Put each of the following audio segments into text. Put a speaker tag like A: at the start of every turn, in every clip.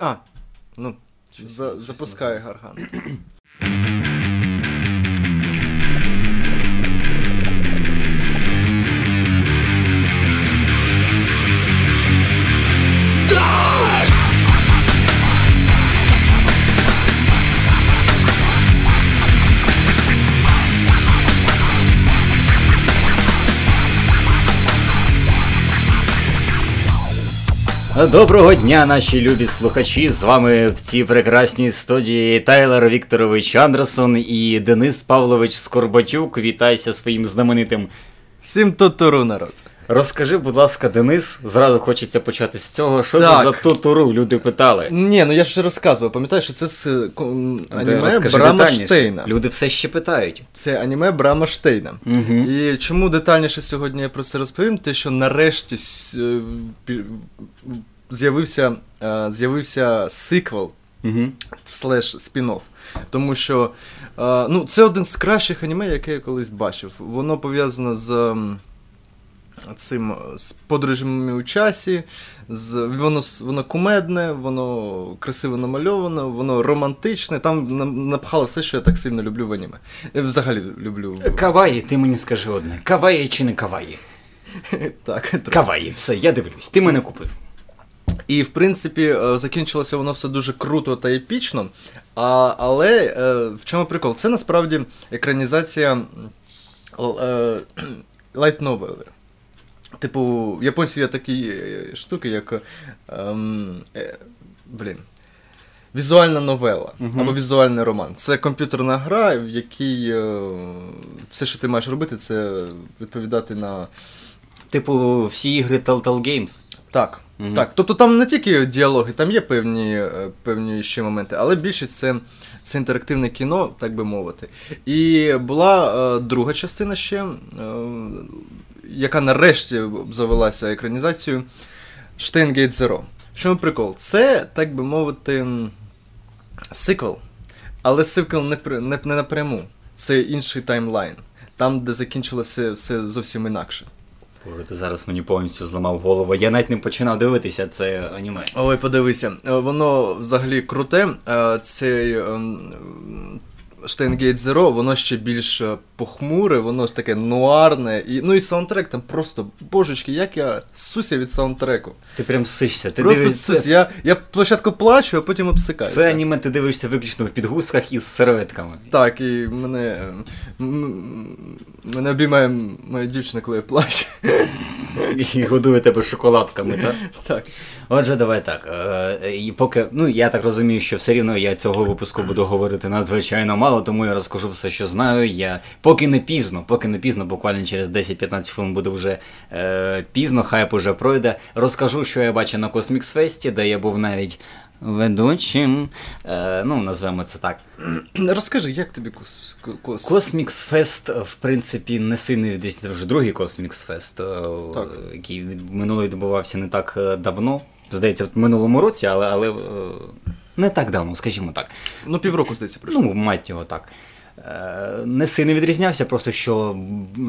A: А, ну, за, запускає гарган.
B: Доброго дня, наші любі слухачі. З вами в цій прекрасній студії Тайлер Вікторович Андерсон і Денис Павлович Скорбатюк. Вітайся своїм знаменитим.
A: Всім тутуру, народ.
B: Розкажи, будь ласка, Денис, зразу хочеться почати з цього. Що
A: Так.
B: це за тутуру? Люди питали.
A: Ні, ну я ж розказував, пам'ятаєш, що це з аніме
B: розкажи
A: Брама
B: детальніше.
A: Штейна.
B: Люди все ще питають.
A: Це аніме Брама Штейна.
B: Угу.
A: І чому детальніше сьогодні я про це розповім? Те, що нарешті е, з'явився, е, з'явився сиквел
B: Угу.
A: слеш спін-офф. Тому що е, ну, це один з кращих аніме, яке я колись бачив. Воно пов'язано з. Цим з подорожами у часі, з, воно, воно кумедне, воно красиво намальовано, воно романтичне. Там напхало все, що я так сильно люблю в аніме. Я взагалі люблю.
B: Каваї, ти мені скажи одне. Каваї чи не каваї?
A: Так,
B: Каваї, все, я дивлюсь. Ти мене купив.
A: І в принципі е, закінчилося воно все дуже круто та епічно. А, але е, в чому прикол? Це насправді екранізація е, light новели. Типу, в японців є такі штуки, як. ем, е, блін. Візуальна новела
B: Мгм.
A: або візуальний роман. Це комп'ютерна гра, в якій е, все, що ти маєш робити, це відповідати на
B: Типу, всі ігри Telltale Games.
A: Так,
B: Мгм.
A: так. Тобто там не тільки діалоги, там є певні, е, певні ще моменти, але більшість це, це інтерактивне кіно, так би мовити. І була е, друга частина ще, е, яка нарешті завелася екранізацією Штейнгейт Zero. В чому прикол? Це, так би мовити, сиквел, але сиквел не, не, не напряму. Це інший таймлайн. Там, де закінчилося все зовсім інакше.
B: Боже, ти зараз мені повністю зламав голову. Я навіть не починав дивитися це аніме.
A: Ой, подивися, е, воно взагалі круте. Е, Цей ем, Steins;Gate Zero, воно ще більш е, похмуре, воно ж таке нуарне. І, ну і саундтрек там просто, божечки, як я сцуся від саундтреку.
B: Ти прям сцишся. Ти
A: просто
B: дивишся.
A: сцусь. Я, я спочатку плачу, а потім обсикаюся.
B: Це аніме ти дивишся виключно в підгузках із серветками.
A: Так, і мене, е, мене обіймає моя дівчина, коли я плачу.
B: І годує тебе шоколадками, так?
A: Так.
B: Отже, давай так. е, І поки, ну я так розумію, що все рівно я цього випуску буду говорити надзвичайно мало, тому я розкажу все, що знаю. Я поки не пізно, поки не пізно, буквально через 10-15 хвилин буде вже е, пізно, хайп уже пройде. Розкажу, що я бачив на Космікс Фесті, де я був навіть ведучим. Е, ну, назвемо це так.
A: Розкажи, як тобі кос... кос...
B: Космікс Фест, в принципі, не сильно відрізняється. Це вже другий Космікс Фест, е, який минулий відбувався не так е, давно. Здається, в минулому році, але, але е, не так давно, скажімо так.
A: Ну, півроку, здається, пройшло.
B: Ну, мать його так. Е, Не сильно відрізнявся, просто що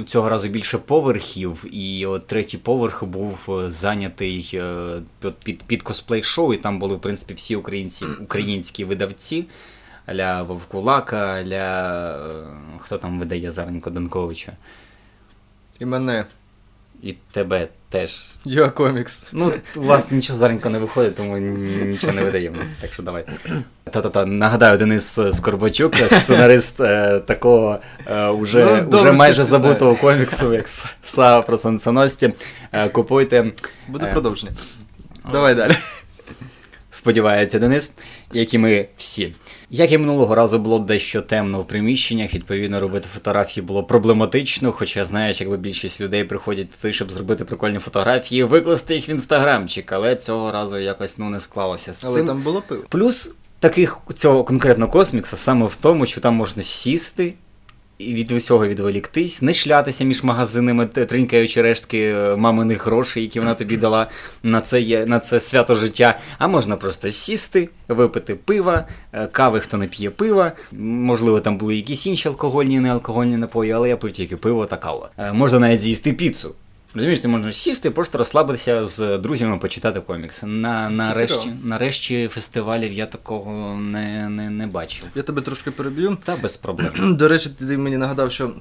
B: цього разу більше поверхів, і от третій поверх був е, зайнятий е, під, під, під косплей-шоу, і там були, в принципі, всі українці, українські видавці. Ля Вовкулака, ля. хто там видає Заренко Данковича.
A: І мене.
B: І тебе теж.
A: Йо комікс.
B: Ну, у вас нічого заренько не виходить, тому ні- нічого не видаємо. Так що давай. Та-та-та, нагадаю, Денис Скорбачук, сценарист е, такого е, уже,
A: Ну, добре,
B: уже майже забутого коміксу, як Сава про сонценості. Е, купуйте.
A: Буде
B: Е,
A: продовження. Давай далі.
B: Сподівається Денис, як і ми всі. Як і минулого разу було дещо темно в приміщеннях, відповідно, робити фотографії було проблематично, хоча знаєш, якби більшість людей приходять туди, щоб зробити прикольні фотографії, викласти їх в інстаграмчик, але цього разу якось ну не склалося з
A: Але
B: цим.
A: там було пиво.
B: Плюс таких цього конкретно космікса саме в тому, що там можна сісти. Від усього відволіктись, не шлятися між магазинами, тринькаючи рештки е, маминих грошей, які вона тобі дала на це, є- на це свято життя. А можна просто сісти, випити пива, е, кави, хто не п'є пива. Можливо, там були якісь інші алкогольні неалкогольні напої, але я пив тільки пиво та каву. Е, Можна навіть з'їсти піцу. Розумієш, ти можеш сісти і просто розслабитися з друзями, почитати комікс. На, нарешті, нарешті фестивалів я такого не, не, не бачив.
A: Я тебе трошки переб'ю.
B: Та без проблем.
A: До речі, ти мені нагадав, що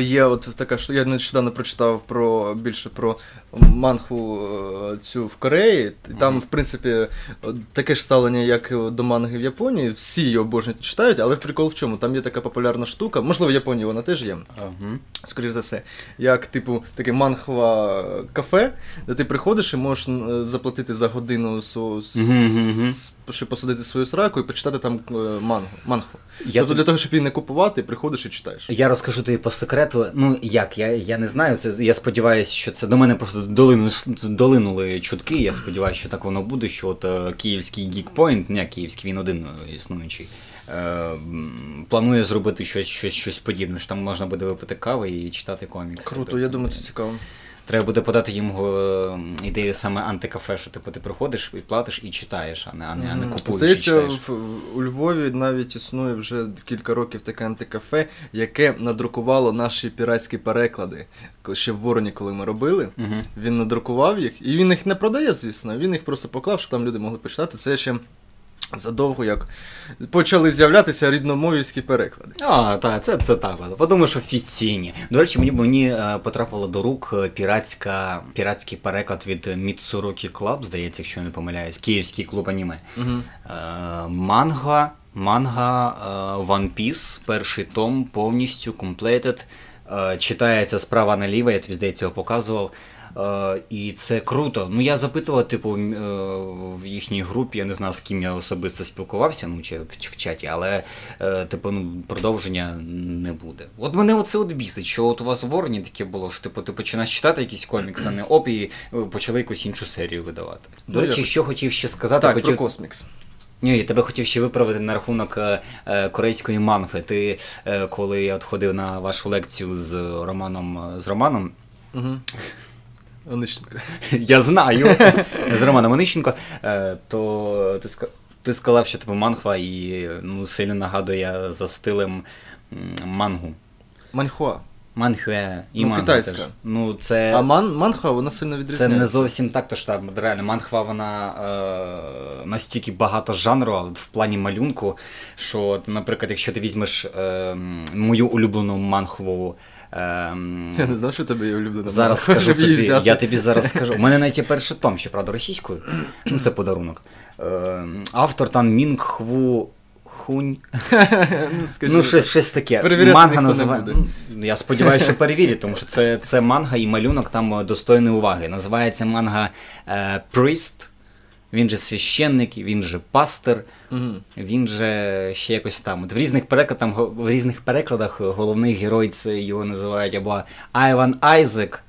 A: Є от така що я нещодавно прочитав про більше про мангу е, цю в Кореї. Там, в принципі, таке ж ставлення, як до манги в Японії. Всі її обожнюють читають, але прикол в чому? Там є така популярна штука. Можливо, в Японії вона теж є. Uh-huh. Скоріше за все, як, типу, таке манхва кафе, де ти приходиш і можеш заплатити за годину mm-hmm. Щоб посадити свою сраку і почитати там е, мангу. мангу. Я тобто тобі... для того, щоб її не купувати, приходиш і читаєш.
B: Я розкажу тобі по секрету. Ну як, я я не знаю. Це я сподіваюся, що це до мене просто долину, долинули чутки. Я сподіваюся, що так воно буде. Що от е, київський Geekpoint, не київський, він один е, існуючий. Е, планує зробити щось щось, щось подібне. що Там можна буде випити кави і читати комікс.
A: Круто, я думаю, це цікаво.
B: Треба буде подати їм е, ідею саме антикафе, що типу ти приходиш і платиш і читаєш, а не а не, а не купуєш.
A: Здається. В, у Львові навіть існує вже кілька років таке антикафе, яке надрукувало наші піратські переклади. Ще в Вороні, коли ми робили, угу. він надрукував їх, і він їх не продає, звісно. Він їх просто поклав, щоб там люди могли почитати. Це ще Задовго як почали з'являтися рідномовівські переклади.
B: А, так, це це так. Подумаєш офіційні. До речі, мені мені е, потрапило до рук е, піратська, піратський переклад від Mitsuruki Club, здається, якщо я не помиляюсь, київський клуб аніме. Угу. Манга, манга One Piece, перший том повністю completed. Читається справа наліво, я тобі здається, його показував. Е, і це круто. Ну я запитував, типу, е, в їхній групі, я не знав, з ким я особисто спілкувався, ну чи в, в чаті, але е, типу, ну, продовження не буде. От мене оце от бісить, що от у вас в Ворні таке було, що типу, ти починаєш читати якісь комікси, а не оп, і почали якусь іншу серію видавати. До речі, що хотів ще сказати,
A: так,
B: хотів...
A: про космікс.
B: Ні, я тебе хотів ще виправити на рахунок е, корейської манфи. Ти е, коли я от ходив на вашу лекцію з Романом з Романом.
A: Угу. Онищенко.
B: Я знаю. З Романом Онищенко, е, то ти ти сказав, що типу манхва і ну, сильно нагадує за стилем мангу.
A: Манхуа.
B: Манхуе і
A: ну,
B: манга
A: китайська.
B: теж. Ну, це...
A: А ман, манхва вона сильно відрізняється.
B: Це не зовсім так, то ж там реально манхва вона е, настільки багато жанру в плані малюнку, що, наприклад, якщо ти візьмеш е, мою улюблену манхву
A: Ем... Я не знав, що тебе є улюблена.
B: Зараз скажу тобі, я тобі зараз скажу. У мене навіть є перший том, ще правда, російською. Ну, це подарунок. Ем, автор там Мінг Хву Хунь. ну, скажи, ну щось щось таке. Манга називає. Ну, я сподіваюся, що перевірять, тому що це це манга і малюнок там достойний уваги. Називається манга е, Priest. Він же священник, він же пастир, угу. він же ще якось там. От В різних перекладах в різних перекладах головний герой це його називають або Айван Айзек,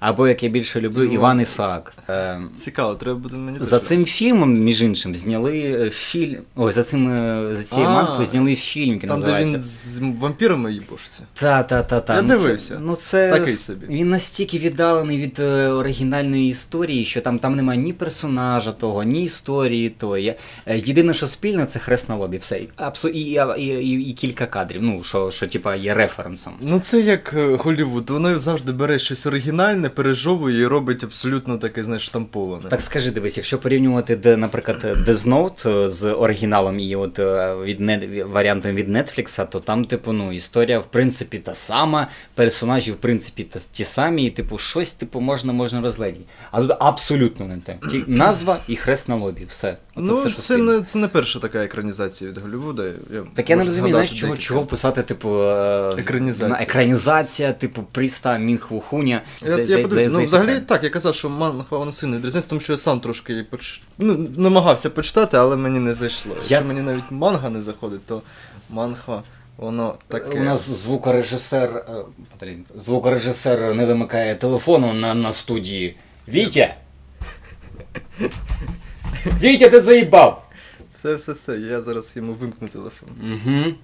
B: або як я більше люблю, Іван, Іван Ісаак.
A: Е, Цікаво, треба буде мені
B: за цим фільмом, між іншим, зняли е, фільм. Ой, за цим е, за цією мангою зняли фільм, який
A: Там,
B: називається.
A: де він з вампірами їбошиться.
B: Та, та, та, та.
A: Я ну, дивився.
B: Це, ну, це
A: Такий собі.
B: Він настільки віддалений від е, оригінальної історії, що там там немає ні персонажа того, ні історії тої. Єдине, що спільне, це хрест на лобі. Все. Абсу... І, і, і, і кілька кадрів, ну, що, що типа, є референсом.
A: Ну, це як Голлівуд. Воно завжди бере щось оригінальне, пережовує і робить абсолютно таке, знаєш, штамповане.
B: Так скажи, дивись, якщо порівнювати, де, наприклад, Death Note е, з оригіналом і от е, від не, варіантом від Netflix, то там, типу, ну, історія, в принципі, та сама, персонажі, в принципі, та, ті самі, і типу, щось типу, можна можна розглядіти. А тут абсолютно не те. Ті, назва і хрест на лобі, все.
A: Оце
B: ну,
A: все, що це не це не перша така екранізація від Голлівуда.
B: Я так я не розумію, знаєш, чого чого писати, типу, е,
A: екранізація,
B: екранізація типу, Пріста Мінхвухуня.
A: Я, я подивлюсь, ну, взагалі так, я казав, що Манхва вона сильно відрізняється, тому що я сам трошки її поч... ну, намагався почитати, але мені не зайшло. Я... Якщо мені навіть манга не заходить, то манхва. Воно таке.
B: У нас звукорежисер е, звукорежисер не вимикає телефону на на студії. Вітя! Вітя, ти заїбав!
A: Все, все, все. Я зараз йому вимкну телефон.
B: Угу.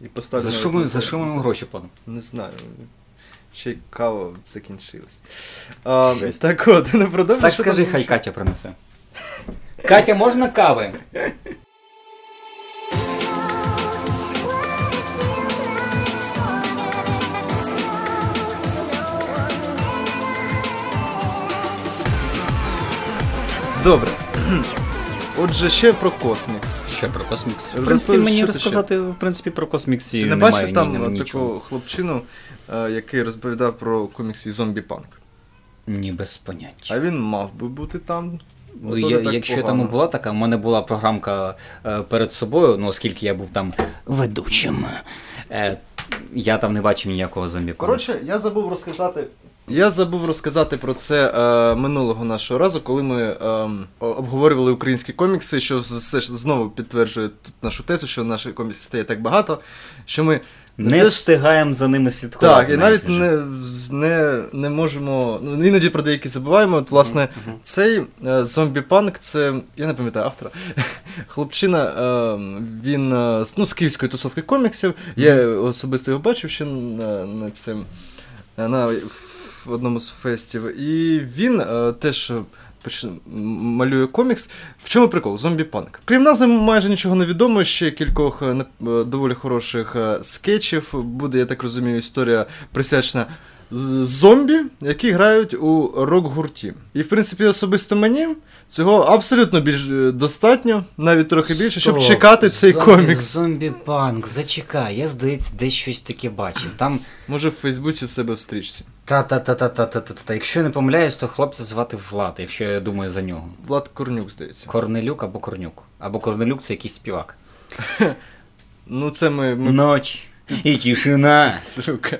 A: І поставлю.
B: За що ми за що ми гроші платимо?
A: Не знаю чи кава закінчилась. Так от, не продовжуй.
B: Так скажи, хай Катя принесе. Катя, можна кави?
A: Добре. Отже, ще про Космікс.
B: Ще про Космікс. В принципі, мені розказати, в принципі, про Космікс і
A: Ти не бачив там
B: ні-
A: такого хлопчину, е, який розповідав про комікс свій зомбі-панк?
B: Ні, без поняття.
A: А він мав би бути там.
B: Ну, я, якщо
A: погано.
B: там і була така, в мене була програмка е, перед собою, ну оскільки я був там ведучим, е, я там не бачив ніякого зомбі.
A: Коротше, я забув розказати. Я забув розказати про це е, минулого нашого разу, коли ми е, обговорювали українські комікси, що все ж знову підтверджує тут нашу тезу, що наших коміксів стає так багато, що ми
B: не
A: те,
B: встигаємо за ними слідкувати.
A: Так, і навіть не, не, не можемо. Ну, іноді про деякі забуваємо. От, власне,
B: Мгм.
A: цей е, зомбі-панк, це. Я не пам'ятаю автора. Хлопчина, е, він е, ну, з київської тусовки коміксів. Я особисто його бачив ще на, на цим. На, в одному з фестів. І він е, теж. е, Малює комікс. В чому прикол? Зомбі-панк. Крім назви, майже нічого не відомо. Ще кількох е, е, доволі хороших е, скетчів. Буде, я так розумію, історія присвячена з- зомбі, які грають у рок-гурті. І, в принципі, особисто мені цього абсолютно більш достатньо, навіть трохи більше, щоб
B: Стоп,
A: чекати цей
B: зомбі-
A: комікс.
B: Зомбі-панк, зачекай, я здається, десь щось таке бачив. Там
A: Може, в Фейсбуці в себе в стрічці.
B: Та-та-та-та-та-та-та. Якщо я не помиляюсь, то хлопця звати Влад, якщо я думаю за нього.
A: Влад Корнюк, здається.
B: Корнелюк або Корнюк. Або Корнелюк це якийсь співак.
A: Ну, це ми. ми...
B: Ноч і тишина.
A: Сука.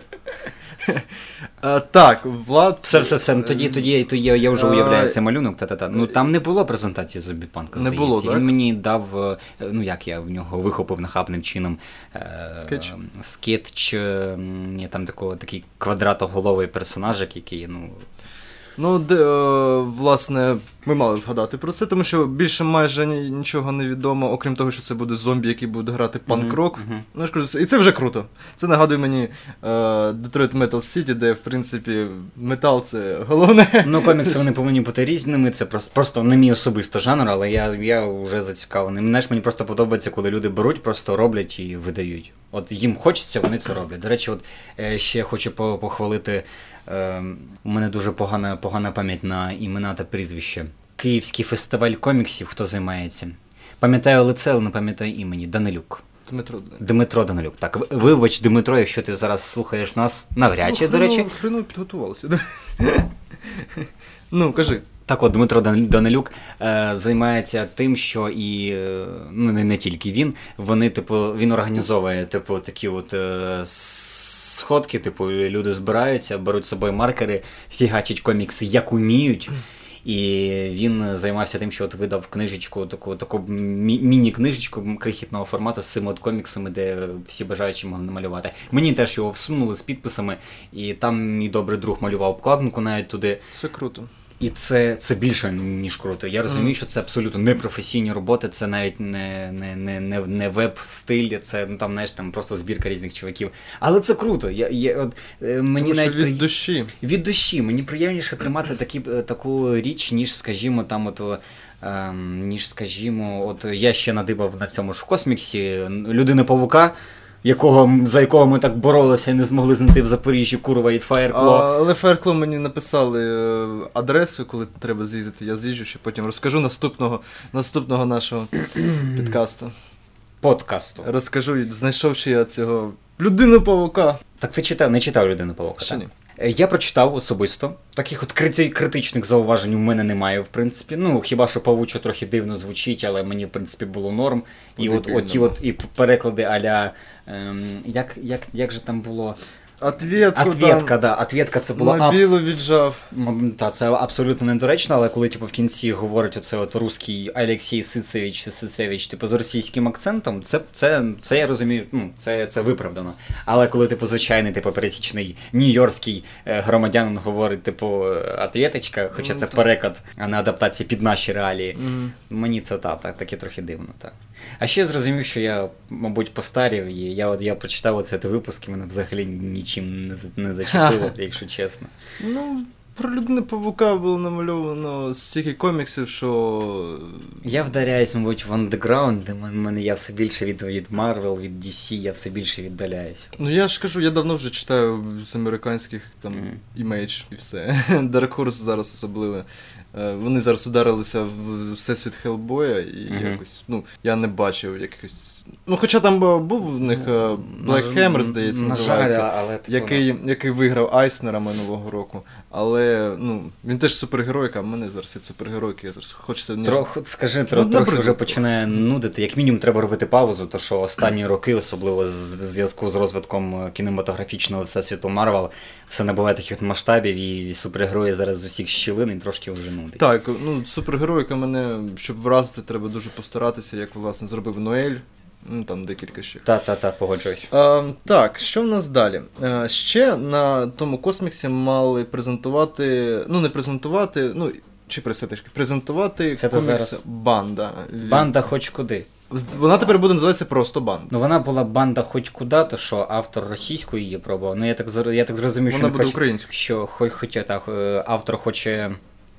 A: А, так, Влад.
B: Все, все, все. Ну, тоді, тоді, тоді я, вже уявляю цей малюнок. Та-та-та. Ну там не було презентації зомбі-панка,
A: Не
B: здається.
A: було, так?
B: Він мені дав, е, ну як я в нього вихопив нахабним чином. е,
A: Скетч?
B: Скетч, е, м, там такого, такий квадратоголовий персонажик, який, ну.
A: Ну, де, е, власне, ми мали згадати про це, тому що більше майже нічого не відомо, окрім того, що це буде зомбі, який буде грати панк-рок.
B: Мгм.
A: Ну, я ж кажу, і це вже круто. Це нагадує мені е, Detroit Metal City, де, в принципі, метал це головне.
B: Ну, комікси вони повинні бути різними. Це просто, просто не мій особисто жанр, але я, я вже зацікавлений. Мене ж мені просто подобається, коли люди беруть, просто роблять і видають. От їм хочеться, вони це роблять. До речі, от е, ще хочу похвалити. Е, у мене дуже погана, погана пам'ять на імена та прізвища. Київський фестиваль коміксів, хто займається. Пам'ятаю лице, але не пам'ятаю імені. Данилюк.
A: Дмитро.
B: Дмитро Данилюк. Так, вибач, Дмитро, якщо ти зараз слухаєш нас навряд чи,
A: Ну,
B: до речі.
A: Хреново підготувалося. ну, кажи.
B: Так от Дмитро Данилюк е, займається тим, що і е, ну не, не тільки він. Вони, типу, він організовує типу такі от е, сходки, типу, люди збираються, беруть з собою маркери, фігачать комікси як уміють. І він займався тим, що от видав книжечку, таку таку міні-книжечку крихітного формату з цими от коміксами, де всі бажаючі могли намалювати. Мені теж його всунули з підписами, і там мій добрий друг малював обкладинку навіть туди.
A: Це круто.
B: І це, це більше, ніж круто. Я розумію, що це абсолютно непрофесійні роботи, це навіть не, не, не, не, не веб-стиль, це ну, там, знаєш, там просто збірка різних чуваків. Але це круто. Я, я, от, е, мені
A: Тому що від
B: при-
A: душі.
B: від душі. Мені приємніше тримати такі, е, таку річ, ніж, скажімо, там от. ем, ніж, скажімо, от я ще надибав на цьому ж косміксі людини павука, якого, за якого ми так боролися і не змогли знайти в Запоріжжі курва і Фаєркло.
A: але Фаеркло мені написали е, адресу, коли треба з'їздити. Я з'їжджу, ще потім розкажу наступного, наступного нашого підкасту.
B: Подкасту.
A: Розкажу, знайшовши я цього людину павука.
B: Так ти читав, не читав людину павука?
A: Ще
B: так?
A: ні.
B: Е, Я прочитав особисто. Таких от крити- критичних зауважень у мене немає, в принципі. Ну, хіба що павучо трохи дивно звучить, але мені, в принципі, було норм. І от,
A: Подивно.
B: от, ті от і переклади аля. Ем, як, як, як же там було?
A: Ответку
B: Ответка, да. Ответка це була абс-
A: віджав.
B: Та, це абсолютно недоречно, але коли типу, в кінці говорить оце от русський Олексій Сицевич, Сицевич, типу, з російським акцентом, це, це, це я розумію, ну, це, це виправдано. Але коли, типу, звичайний, типу, пересічний нью-йоркський е, громадянин говорить, типу, ответочка, хоча
A: Ну,
B: це
A: так.
B: переклад, а не адаптація під наші реалії.
A: Мгм.
B: Мені це та, так, таке трохи дивно. Та. А ще зрозумів, що я, мабуть, постарів, і я, от, я прочитав оце випуск, і мене взагалі нічим не, за- не зачепило, якщо чесно.
A: Ну, про людину павука було намальовано стільки коміксів, що.
B: Я вдаряюсь, мабуть, в андеграунд, де мене я все більше від, від Marvel, від DC, я все більше віддаляюсь.
A: Ну я ж кажу, я давно вже читаю з американських там
B: Мгм.
A: імейдж і все. Dark Horse зараз особливо Е, Вони зараз ударилися в всесвіт Хеллбоя, і
B: Мгм.
A: якось, ну, я не бачив якихось. Ну, хоча там був в них е, Black Hammer, здається, називається.
B: жаль, але
A: який, який виграв Айснера минулого року. Але ну, він теж супергеройка, а в мене зараз є супергеройки, я зараз хочеться нього-
B: Трохи, скажи,
A: Ну,
B: трохи вже починає нудити. Як мінімум, треба робити паузу, то що останні роки, особливо з в зв'язку з розвитком е, кінематографічного всесвіту Марвел, все набуває таких масштабів, і супергерої зараз з усіх щілин і трошки вже нудить.
A: Так, ну супергеройка мене, щоб вразити, треба дуже постаратися, як власне зробив Ноель. Ну там декілька ще.
B: Та, та, та, погоджуюсь.
A: Е, так, що в нас далі? Е, ще на тому косміксі мали презентувати, ну не презентувати, ну чи пресетишки, презентувати
B: Це
A: комікс
B: зараз-
A: Банда.
B: Банда хоч куди.
A: Вона тепер буде називатися просто Банда.
B: Ну вона була банда хоч куди, то що автор російської її пробував. Ну я так я так зрозумів, що
A: Вона буде
B: хоче,
A: українською.
B: що хоч, хоче так, е, автор хоче.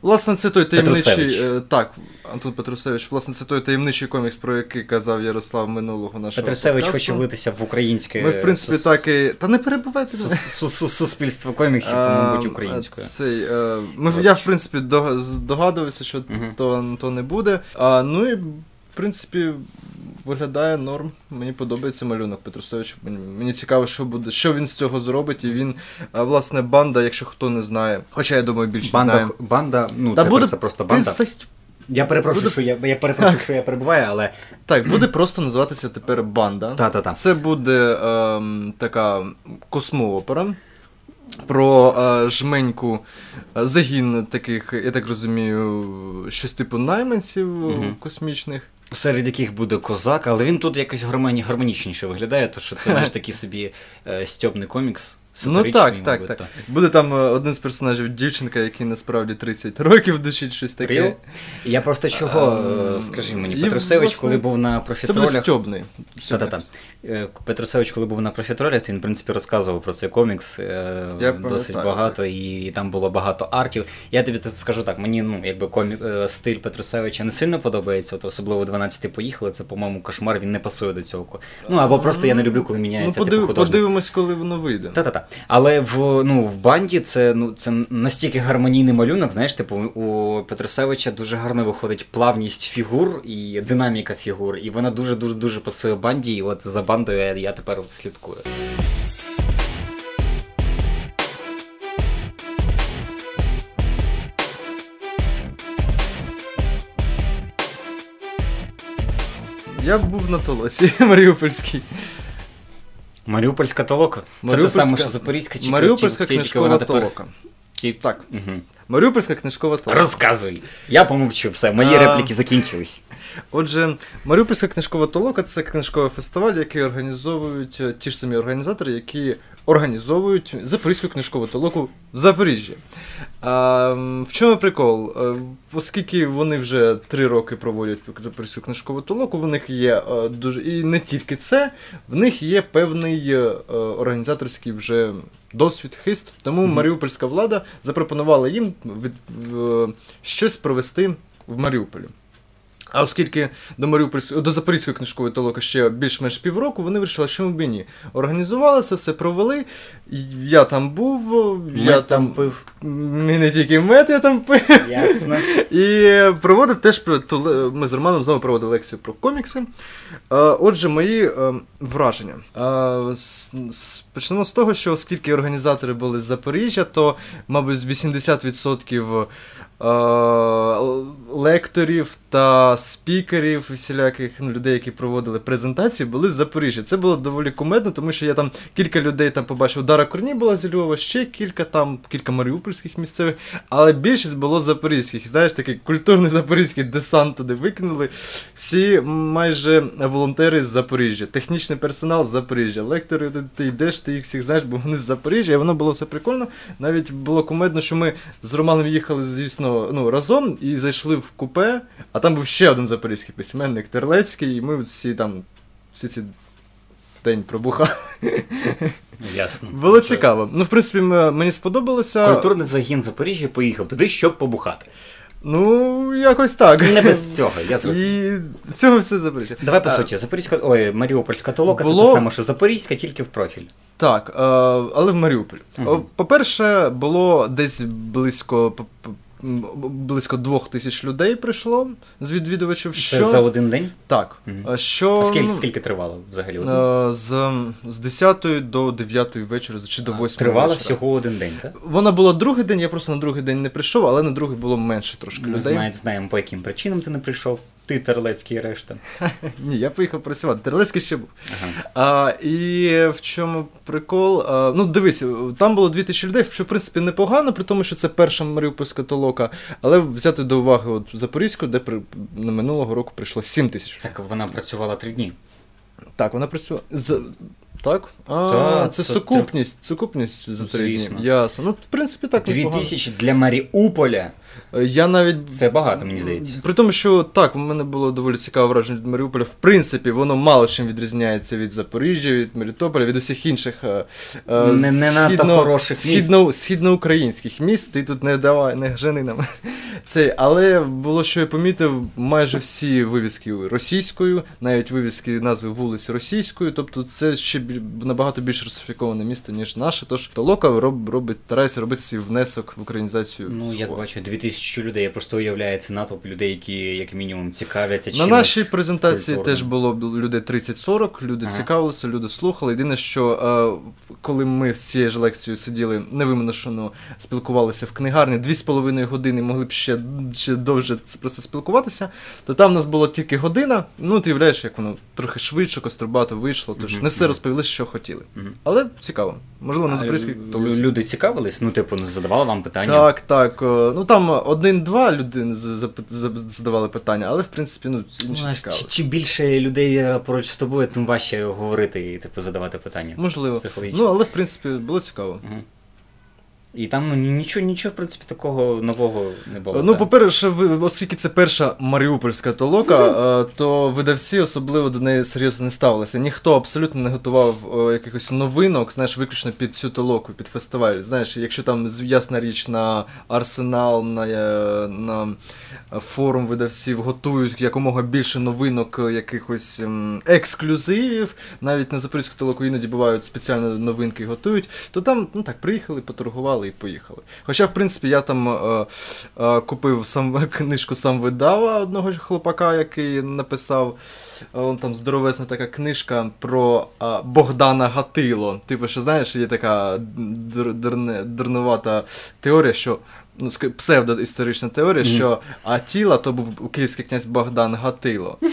A: Власне, це той таємничий.
B: Петрусевич.
A: е, так, Антон Петрусевич, власне, це той таємничий комікс, про який казав Ярослав минулого нашого.
B: Петрусевич
A: подкасту.
B: хоче влитися в українське.
A: Ми, в принципі,
B: сус-
A: так і. Та не перебувайте.
B: сус- сус- сус- суспільство коміксів, то, мабуть, українською.
A: Цей, е, ми, я, в принципі, дога- здогадувався, що
B: Мгм.
A: то, то не буде. А, ну і, в принципі, виглядає норм. Мені подобається малюнок Петрусевича. Мені, цікаво, що буде, що він з цього зробить. І він, власне, банда, якщо хто не знає. Хоча я думаю, більшість
B: Банда,
A: знає.
B: банда, ну,
A: Та
B: тепер
A: буде
B: це просто банда.
A: за-
B: Я перепрошую,
A: буде-
B: що я, я перепрошую, що я перебуваю, але
A: Так, буде просто називатися тепер банда.
B: та-та-та.
A: Це буде ем, така космоопера. Про е, жменьку е, загін таких, я так розумію, щось типу найманців е,
B: Мгм.
A: космічних.
B: Серед яких буде козак, але він тут якось гармоні, гармонічніше виглядає, тому що це знаєш такий собі е, стьобний комікс.
A: Ну так, так, так. Буде там е, один з персонажів дівчинка, який насправді 30 років дучить щось таке.
B: Ріл? Я просто чого,
A: Ем,
B: е, скажи мені, Петрусевич,
A: власне,
B: коли був на
A: Це
B: профітролях.
A: стьобний.
B: Та-та-та. Е, Петрусевич, коли був на профітролях, то він, в принципі, розказував про цей комікс е,
A: Я
B: досить багато, і, і там було багато артів. Я тобі скажу так, мені ну, якби комік, е, стиль Петрусевича не сильно подобається, от особливо 12 поїхали, це, по-моєму, кошмар, він не пасує до цього. Ну, або просто я не люблю, коли
A: Ну,
B: міняється
A: подив...
B: типу художник.
A: подивимось, коли воно вийде.
B: Та-та-та. Але в, ну, в банді це, ну, це настільки гармонійний малюнок, знаєш, типу, у Петрусевича дуже гарно виходить плавність фігур і динаміка фігур, і вона дуже-дуже дуже пасує банді, і от за бандою я, я тепер от слідкую.
A: Я був на толоці Маріупольській.
B: Маріупольська толока. Це те
A: Маріупольська-
B: саме, що Запорізька чи
A: Маріупольська
B: чи-
A: книжкова
B: тепер-
A: толока.
B: чи-
A: Так,
B: Угу.
A: Маріупольська книжкова толока.
B: Розказуй. Я помовчу, все, мої
A: А.
B: репліки закінчились.
A: Отже, Маріупольська книжкова толока це книжковий фестиваль, який організовують е, ті ж самі організатори, які організовують Запорізьку книжкову толоку в Запоріжжі. А, в чому прикол? Е, Оскільки вони вже три роки проводять Запорізьку книжкову толоку, в них є е, дуже. І не тільки це, в них є певний е, організаторський вже. Досвід, хист, тому
B: Мгм.
A: маріупольська влада запропонувала їм від, в, щось провести в Маріуполі. А оскільки до Маріупольської до Запорізької книжкової толоки ще більш-менш півроку, вони вирішили, що б і ні. Організувалися, все провели. Я там був, я там
B: пив.
A: Не тільки мед я там пив.
B: Ясно.
A: І проводив теж ми з Романом знову проводили лекцію про комікси. Отже, мої е, враження. Почнемо з того, що оскільки організатори були з Запоріжжя, то, мабуть, 80% е, л- лекторів та спікерів, всіляких ну, людей, які проводили презентації, були з Запоріжжя. Це було доволі кумедно, тому що я там кілька людей там побачив. Дара Корні була зі Львова, ще кілька там, кілька маріупольських місцевих, але більшість було запорізьких. Знаєш, такий культурний запорізький десант туди викинули. Всі майже волонтери з Запоріжжя, технічний персонал з Запоріжжя, лектори, ти, ти йдеш, ти їх всіх знаєш, бо вони з Запоріжжя, і воно було все прикольно. Навіть було кумедно, що ми з Романом їхали, звісно, ну, разом і зайшли в купе, а там був ще один запорізький письменник Терлецький, і ми всі там всі ці день пробухали.
B: Ясно.
A: Було цікаво. Ну, в принципі, мені сподобалося.
B: Культурний загін Запоріжжя поїхав туди, щоб побухати.
A: Ну, якось так.
B: Не без цього, я зрозумів.
A: І в цьому все Запоріжжя.
B: Давай по
A: А,
B: суті, Запорізька, ой, Маріупольська толока
A: Було-
B: це те саме, що Запорізька, тільки в профіль.
A: Так, е, але в Маріуполь. О, По-перше, було десь близько близько двох тисяч людей прийшло з відвідувачів.
B: Це
A: Що
B: за один день?
A: так, а що
B: А скільки,
A: ну,
B: скільки тривало взагалі? Один?
A: е, з, з 10 до 9 вечора чи до 8
B: Тривало
A: вечора.
B: всього один день, так?
A: Вона була другий день, я просто на другий день не прийшов, але на другий було менше трошки людей.
B: Ми знаємо, по яким причинам ти не прийшов. Ти, Терлецький і решта.
A: Ні, я поїхав працювати. Терлецький ще був.
B: Ага.
A: А, і в чому прикол? А, ну, дивись, там було 2000 людей, що в принципі непогано, при тому, що це перша Маріупольська толока, але взяти до уваги от Запорізьку, де при, на минулого року прийшло 7 тисяч.
B: Так вона працювала три дні.
A: Так, вона працює. З... Так? А,
B: Та,
A: це
B: це
A: сукупність, сукупність за три дні. Ясно. Ну, в принципі, так
B: Дві
A: непогано.
B: тисячі для Маріуполя.
A: Я навіть
B: це багато, мені здається.
A: При тому, що так, в мене було доволі цікаве враження від Маріуполя. В принципі, воно мало чим відрізняється від Запоріжжя, від Мелітополя, від усіх інших е, е,
B: не, не східно, хороших
A: східно, міст. східноукраїнських міст. Ти тут не давай, не гжени нам. Це, але було, що я помітив, майже всі вивіски російською, навіть вивіски назви вулиць російською. Тобто, це ще набагато більш русифіковане місто, ніж наше. Тож Толока роб, робить старається робити свій внесок в українізацію.
B: Ну, як бачу, 2000 що людей. Я просто уявляю це натовп людей, які як мінімум цікавляться.
A: На нашій презентації
B: культурно.
A: теж було людей 30-40, люди
B: ага.
A: цікавилися, люди слухали. Єдине, що е, коли ми з цією ж лекцією сиділи невимушено спілкувалися в книгарні, дві з половиною години могли б ще ще довше просто спілкуватися, то там в нас була тільки година. Ну ти являєш, як воно трохи швидше, кострубато вийшло. Тож
B: mm-hmm.
A: не все розповіли, що хотіли.
B: Mm-hmm.
A: Але цікаво. Можливо, на запорізьких
B: люди цікавились? Ну, типу, не задавали вам питання?
A: Так, так. Е, ну там один-два людини задавали питання, але в принципі, ну,
B: Ну,
A: інші цікаво.
B: чи, чи більше людей поруч з тобою, тим важче говорити і типу задавати питання.
A: Можливо. Ну, але в принципі було цікаво.
B: Мгм. І там ну, нічого, нічого, в принципі, такого нового не було.
A: Ну, по-перше, оскільки це перша маріупольська толока, е, то видавці особливо до неї серйозно не ставилися. Ніхто абсолютно не готував е, якихось новинок, знаєш, виключно під цю толоку, під фестиваль. Знаєш, якщо там ясна річ на арсенал, на, е, на форум видавців готують якомога більше новинок, якихось ексклюзивів, навіть на Запорізьку толоку іноді бувають спеціально новинки готують, то там, ну так, приїхали, поторгували і поїхали. Хоча, в принципі, я там е, е, купив сам книжку сам видава одного хлопака, який написав. е, там здоровезна така книжка про е, Богдана Гатило. Типу, що знаєш, є така дурнувата теорія, що. Ну, псевдоісторична теорія,
B: Мгм.
A: що Атіла то був київський князь Богдан Гатило.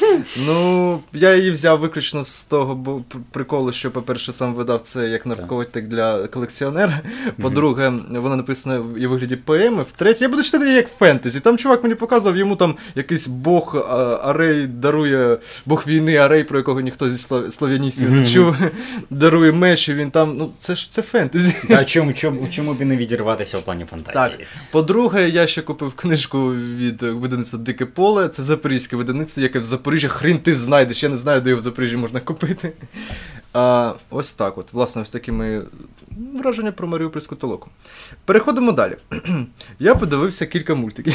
A: Ну, я її взяв виключно з того п- приколу, що, по-перше, сам видав це як наркотик для колекціонера. По-друге, вона написана в і вигляді поеми. В-третє, я буду читати її як фентезі. Там чувак мені показав, йому там якийсь бог Арей дарує, бог війни Арей, про якого ніхто зі слов'яністів не чув, дарує меч, і він там. Ну, це ж це фентезі.
B: Та чому, чому, чому б і не відірватися в плані фантазії?
A: По-друге, я ще купив книжку від видавництва Дике Поле. Це запорізьке видавництво, яке в Запоріжжі хрін ти знайдеш. Я не знаю, де його в Запоріжжі можна купити. А, ось так от. Власне, ось такі мої враження про Маріупольську толоку. Переходимо далі. Я подивився кілька мультиків.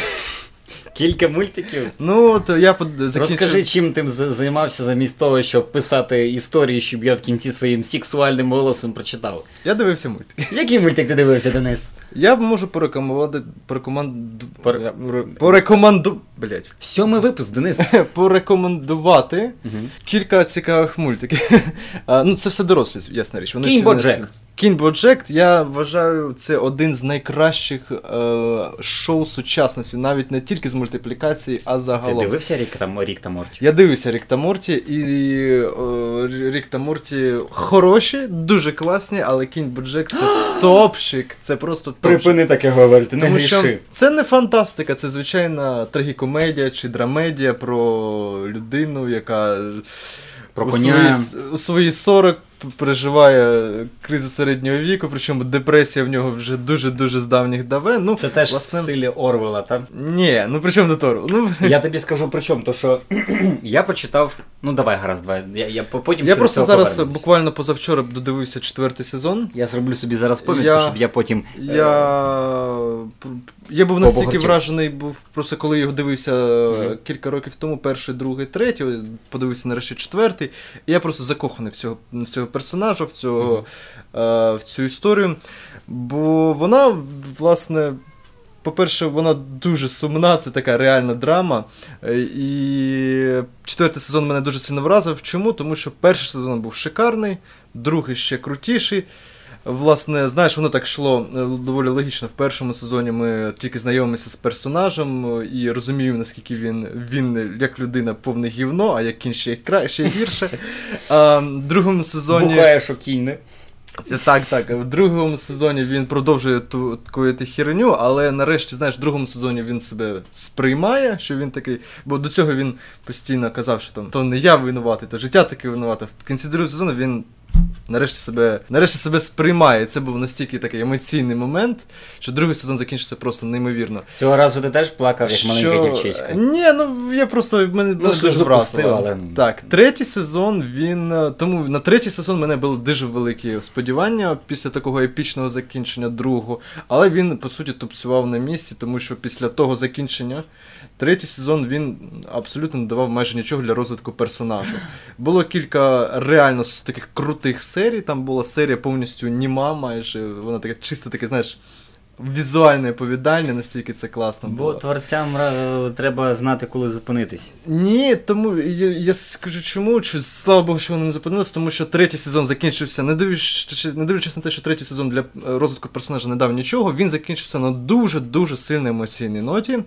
B: Кілька мультиків.
A: Ну, от я под... закінчив...
B: Розкажи, чим ти займався замість того, щоб писати історії, щоб я в кінці своїм сексуальним голосом прочитав.
A: Я дивився мультики.
B: Який мультик ти дивився, Денис?
A: Я можу порекомендувати. Порекоменду...
B: Пор-
A: Порекоменду... Блять.
B: Сьомий випуск, Денис.
A: Порекомендувати кілька цікавих мультиків. А, ну, це все дорослі, ясна річ.
B: Кінь Боджек.
A: Кінь Боджек, я вважаю, це один з найкращих е, шоу сучасності, навіть не тільки з мультиплікації, а
B: Ти
A: загалом.
B: дивився рік там Рік та Морті?
A: Я дивився Рік та Морті, і е, Рік та Морті хороші, дуже класні, але кінь Боджек це топчик, це просто топчик.
B: таке говорити, не
A: Тому що це не фантастика, це звичайна трагікомедія чи драмедія про людину, яка
B: Про
A: у
B: коня.
A: свої, у свої 40 переживає кризу середнього віку, причому депресія в нього вже дуже-дуже з давніх давен. Ну,
B: Це теж
A: власне,
B: в стилі Орвела, так?
A: Ні, ну при чому до Тору? Ну,
B: Я тобі скажу при чому, то що я почитав. Ну давай, гаразд, давай. Я, я потім
A: я просто зараз
B: повернемось.
A: буквально позавчора додивився четвертий сезон.
B: Я зроблю собі зараз пам'ятку,
A: Я-
B: щоб я потім. е,
A: Я, я був настільки вражений, був просто коли його дивився
B: Мгм.
A: кілька років тому, перший, другий, третій, подивився нарешті четвертий. І я просто закоханий в цього, в цього персонажа, в, цього, е, в цю історію. Бо вона, власне. по-перше, вона дуже сумна, це така реальна драма. Е, І четвертий сезон мене дуже сильно вразив. Чому? Тому що перший сезон був шикарний, другий ще крутіший. Власне, знаєш, воно так йшло е, доволі логічно. В першому сезоні ми тільки знайомимося з персонажем і розуміємо, наскільки він, він як людина повне гівно, а як кінь ще, ще гірше. А в другому сезоні.
B: Бухає шокінне.
A: Це так, так. В другому сезоні він продовжує ту коїти херню, але нарешті, знаєш, в другому сезоні він себе сприймає, що він такий. Бо до цього він постійно казав, що там то не я винуватий, то життя таке винувате. В кінці другого сезону він. Нарешті себе нарешті себе сприймає. Це був настільки такий емоційний момент, що другий сезон закінчився просто неймовірно.
B: Цього разу ти теж плакав, як маленька
A: Що-
B: дівчиська.
A: Ні, ну я просто мене
B: Ну,
A: дуже вразило.
B: але, ну.
A: Так, третій сезон він. е, Тому на третій сезон мене було дуже великі сподівання після такого епічного закінчення другого. Але він, по суті, тупцював на місці, тому що після того закінчення третій сезон він абсолютно не давав майже нічого для розвитку персонажу. Було кілька реально таких крутих серій. Там була серія повністю німа, майже вона така чисто таке, знаєш. Візуальне оповідання, настільки це класно було.
B: Бо творцям е, треба знати, коли зупинитись.
A: Ні, тому я, я скажу чому, що слава Богу, що вони не зупинилися, тому що третій сезон закінчився, не дивлячись, не дивлячись на те, що третій сезон для е, розвитку персонажа не дав нічого, він закінчився на дуже-дуже сильно емоційній ноті.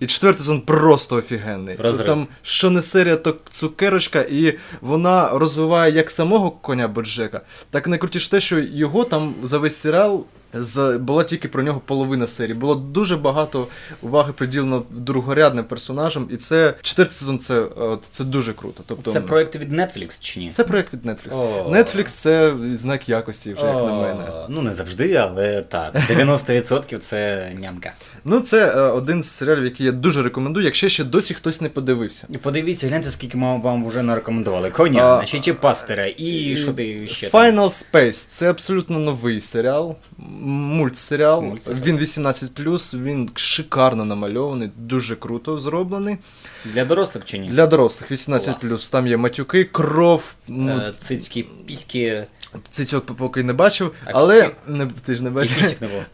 A: І четвертий сезон просто офігенний.
B: Розрив.
A: Там що не серія, то цукерочка, і вона розвиває як самого коня Боджека, так найкрутіше те, що його там за весь серіал з, була тільки про нього половина серії. Було дуже багато уваги приділено другорядним персонажам, і це четвертий сезон це, е, це дуже круто. Тобто,
B: Це проєкт від Netflix чи ні?
A: це проєкт від Netflix.
B: О.
A: Netflix це знак якості, вже як на мене.
B: Ну, не завжди, але так. 90% це нямка.
A: Ну, це е, один з серіалів, який я дуже рекомендую, якщо ще досі хтось не подивився.
B: І подивіться, гляньте, скільки ми вам вже нарекомендували. Коня, значить, пастера, і що ти ще там?
A: Final Space це абсолютно новий серіал, мультсеріал.
B: Мультсеріал.
A: Він 18, він шикарно намальований, дуже круто зроблений.
B: Для дорослих чи ні?
A: Для дорослих 18
B: Клас.
A: там є матюки, кров. Ну,
B: Е, Цицькі, піськи,
A: цицьок поки не бачив,
B: А
A: але не, ти ж не бачив.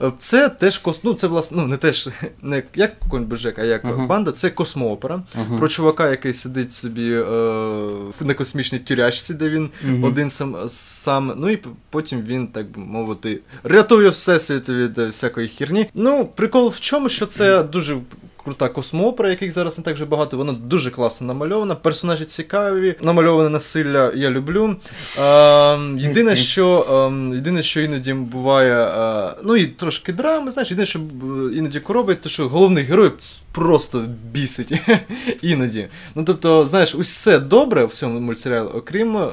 A: Е, Це теж кос... ну, це власне, ну не теж не як конь Божек, а як
B: Ага.
A: банда, це космоопера.
B: Ага.
A: Про чувака, який сидить собі е, на космічній тюрячці, де він
B: Мгм.
A: один сам, сам. Ну і потім він, так би мовити, рятує всесвіт від е, всякої херні. Ну, прикол в чому, що це дуже. Крута космоопера, яких зараз не так вже багато, вона дуже класно намальована. Персонажі цікаві, намальоване насилля я люблю. Е, єдине, що, е, єдине, що іноді буває, е, ну і трошки драми, знаєш, єдине, що е, іноді коробить, то що головний герой просто бісить іноді. Ну тобто, знаєш, усе добре в цьому мультсеріалі, окрім е,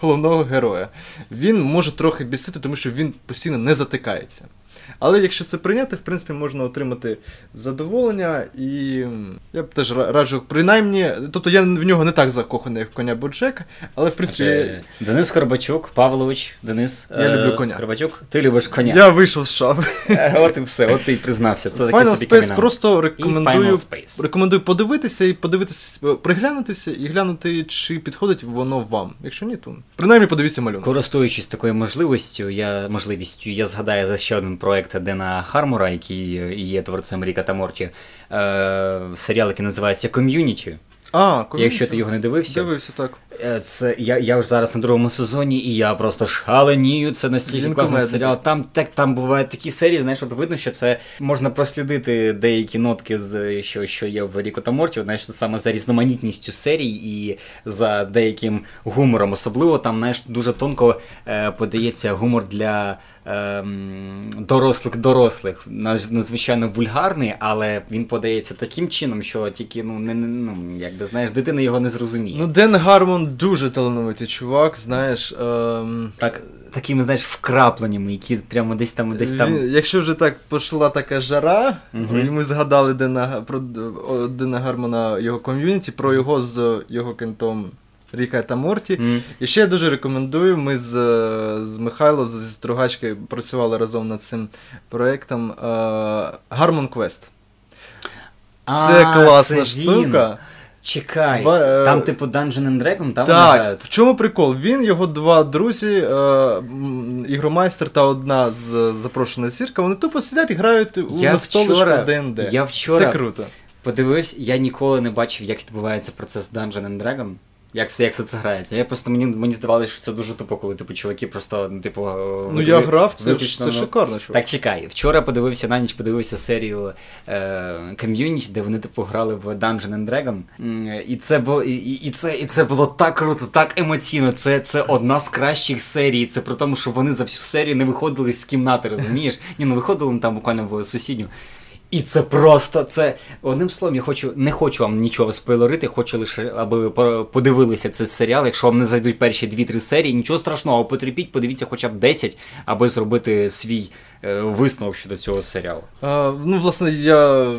A: головного героя. Він може трохи бісити, тому що він постійно не затикається. Але якщо це прийняти, в принципі, можна отримати задоволення, і я б теж раджу, принаймні, тобто я в нього не так закоханий, як коня Боджека, але в принципі.
B: Адже Денис Корбачук, Павлович, Денис.
A: Я
B: е,
A: люблю коня.
B: Скорбачук, ти любиш коня.
A: Я вийшов з шафи.
B: Е, От і все, от ти й признався. Це
A: Final
B: собі
A: Space
B: камінал.
A: просто рекомендую,
B: Final Space.
A: рекомендую подивитися і подивитися, приглянутися і глянути, чи підходить воно вам. Якщо ні, то принаймні подивіться малюнок.
B: Користуючись такою можливістю, я можливістю, я згадаю за ще один проект Дена Хармора, який є творцем Ріка та Морті. Е, серіал, який називається Ком'юніті.
A: А,
B: Якщо ти його не дивився,
A: дивився, так.
B: Е, Це я, я вже зараз на другому сезоні, і я просто шаленію. Це настільки
A: Він
B: класний
A: кумедний.
B: серіал. Там так там бувають такі серії, знаєш, от видно, що це можна прослідити деякі нотки з що, що є в Ріко та Морті, знаєш, саме за різноманітністю серій і за деяким гумором. Особливо там, знаєш, дуже тонко е, подається гумор для. Ем, Дорослих дорослих, надзвичайно вульгарний, але він подається таким чином, що тільки ну не не- ну якби знаєш, дитина його не зрозуміє.
A: Ну, Ден Гармон дуже талановитий чувак, знаєш. Ем...
B: Так, такими, знаєш, вкрапленнями, які прямо десь там, десь там.
A: Якщо вже так пішла така жара,
B: Мгм.
A: і ми згадали Дена, про Дена Гармона його ком'юніті, про його з його кентом Ріка та Морті.
B: М.
A: І ще я дуже рекомендую. Ми з, е, з Михайло зі Стругачки працювали разом над цим проєктом Harmon Quest. Це
B: А,
A: класна
B: це
A: штука.
B: Чекай,
A: Два,
B: це-
A: е,
B: там, типу, Dungeon and Dragon, там
A: Так,
B: грають.
A: в чому прикол? Він, його два друзі, е, ігромайстер та одна з запрошена зірка, вони тупо сидять і грають у
B: Я
A: настолишку
B: вчора-
A: ДНД.
B: я вчора-
A: Це круто.
B: Подивився, я ніколи не бачив, як відбувається процес Dungeon and Dragon. Як все, як все це грається. Я просто мені, мені здавалося, що це дуже тупо, коли типу чуваки просто, ну, типу.
A: Ну я грав, це,
B: виключно,
A: це
B: ну,
A: шикарно, чувак.
B: Так чекай, вчора подивився на ніч, подивився серію е, ком'юніті, де вони типу грали в Dungeon and Dragon. І це було і, і, це, і це було так круто, так емоційно. Це, це одна з кращих серій. Це при тому, що вони за всю серію не виходили з кімнати, розумієш? Ні, ну виходили там буквально в сусідню. І це просто це одним словом, я хочу не хочу вам нічого спойлерити, хочу лише аби ви подивилися цей серіал. Якщо вам не зайдуть перші 2-3 серії, нічого страшного, потерпіть, подивіться хоча б 10, аби зробити свій е, висновок щодо цього серіалу.
A: А, ну, власне, я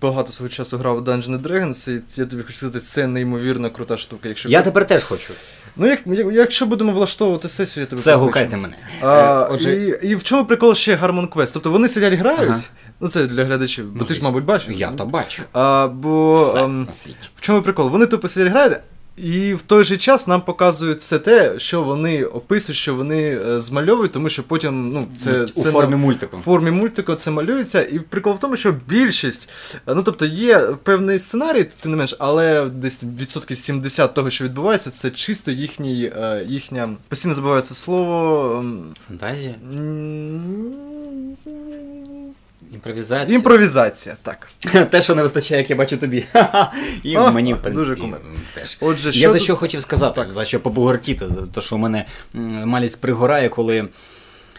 A: багато свого часу грав у Dungeons Dragons, і я тобі хочу сказати, це неймовірно крута штука. Якщо
B: Я тепер теж хочу.
A: Ну, як, як- якщо будемо влаштовувати сесію, я тебе
B: Все, гукайте мене.
A: А,
B: Е, Отже,
A: і, і в чому прикол ще Harmon Quest? Тобто вони сидять грають,
B: Ага.
A: Ну це для глядачів, бо
B: Ну,
A: ти ж, мабуть, бачив.
B: я то бачу.
A: А, бо
B: Все
A: ем,
B: на світі.
A: в чому прикол? Вони тупо сидять грають, і в той же час нам показують все те, що вони описують, що вони е, змальовують, тому що потім ну, це,
B: У
A: це
B: формі
A: на-
B: мультику.
A: в формі мультику це малюється, і прикол в тому, що більшість, е, ну тобто є певний сценарій, тим не менш, але десь відсотків 70 того, що відбувається, це чисто їхній, е, їхня постійно забувається слово. ем,
B: Фантазія?
A: м,
B: Імпровізація.
A: Імпровізація, так.
B: Те, що не вистачає, як я бачу тобі. І
A: Ха,
B: мені, в принципі,
A: дуже
B: теж.
A: Отже,
B: Я за
A: тут-
B: що хотів сказати, так. за що побугортіти, за те, що у мене малість пригорає, коли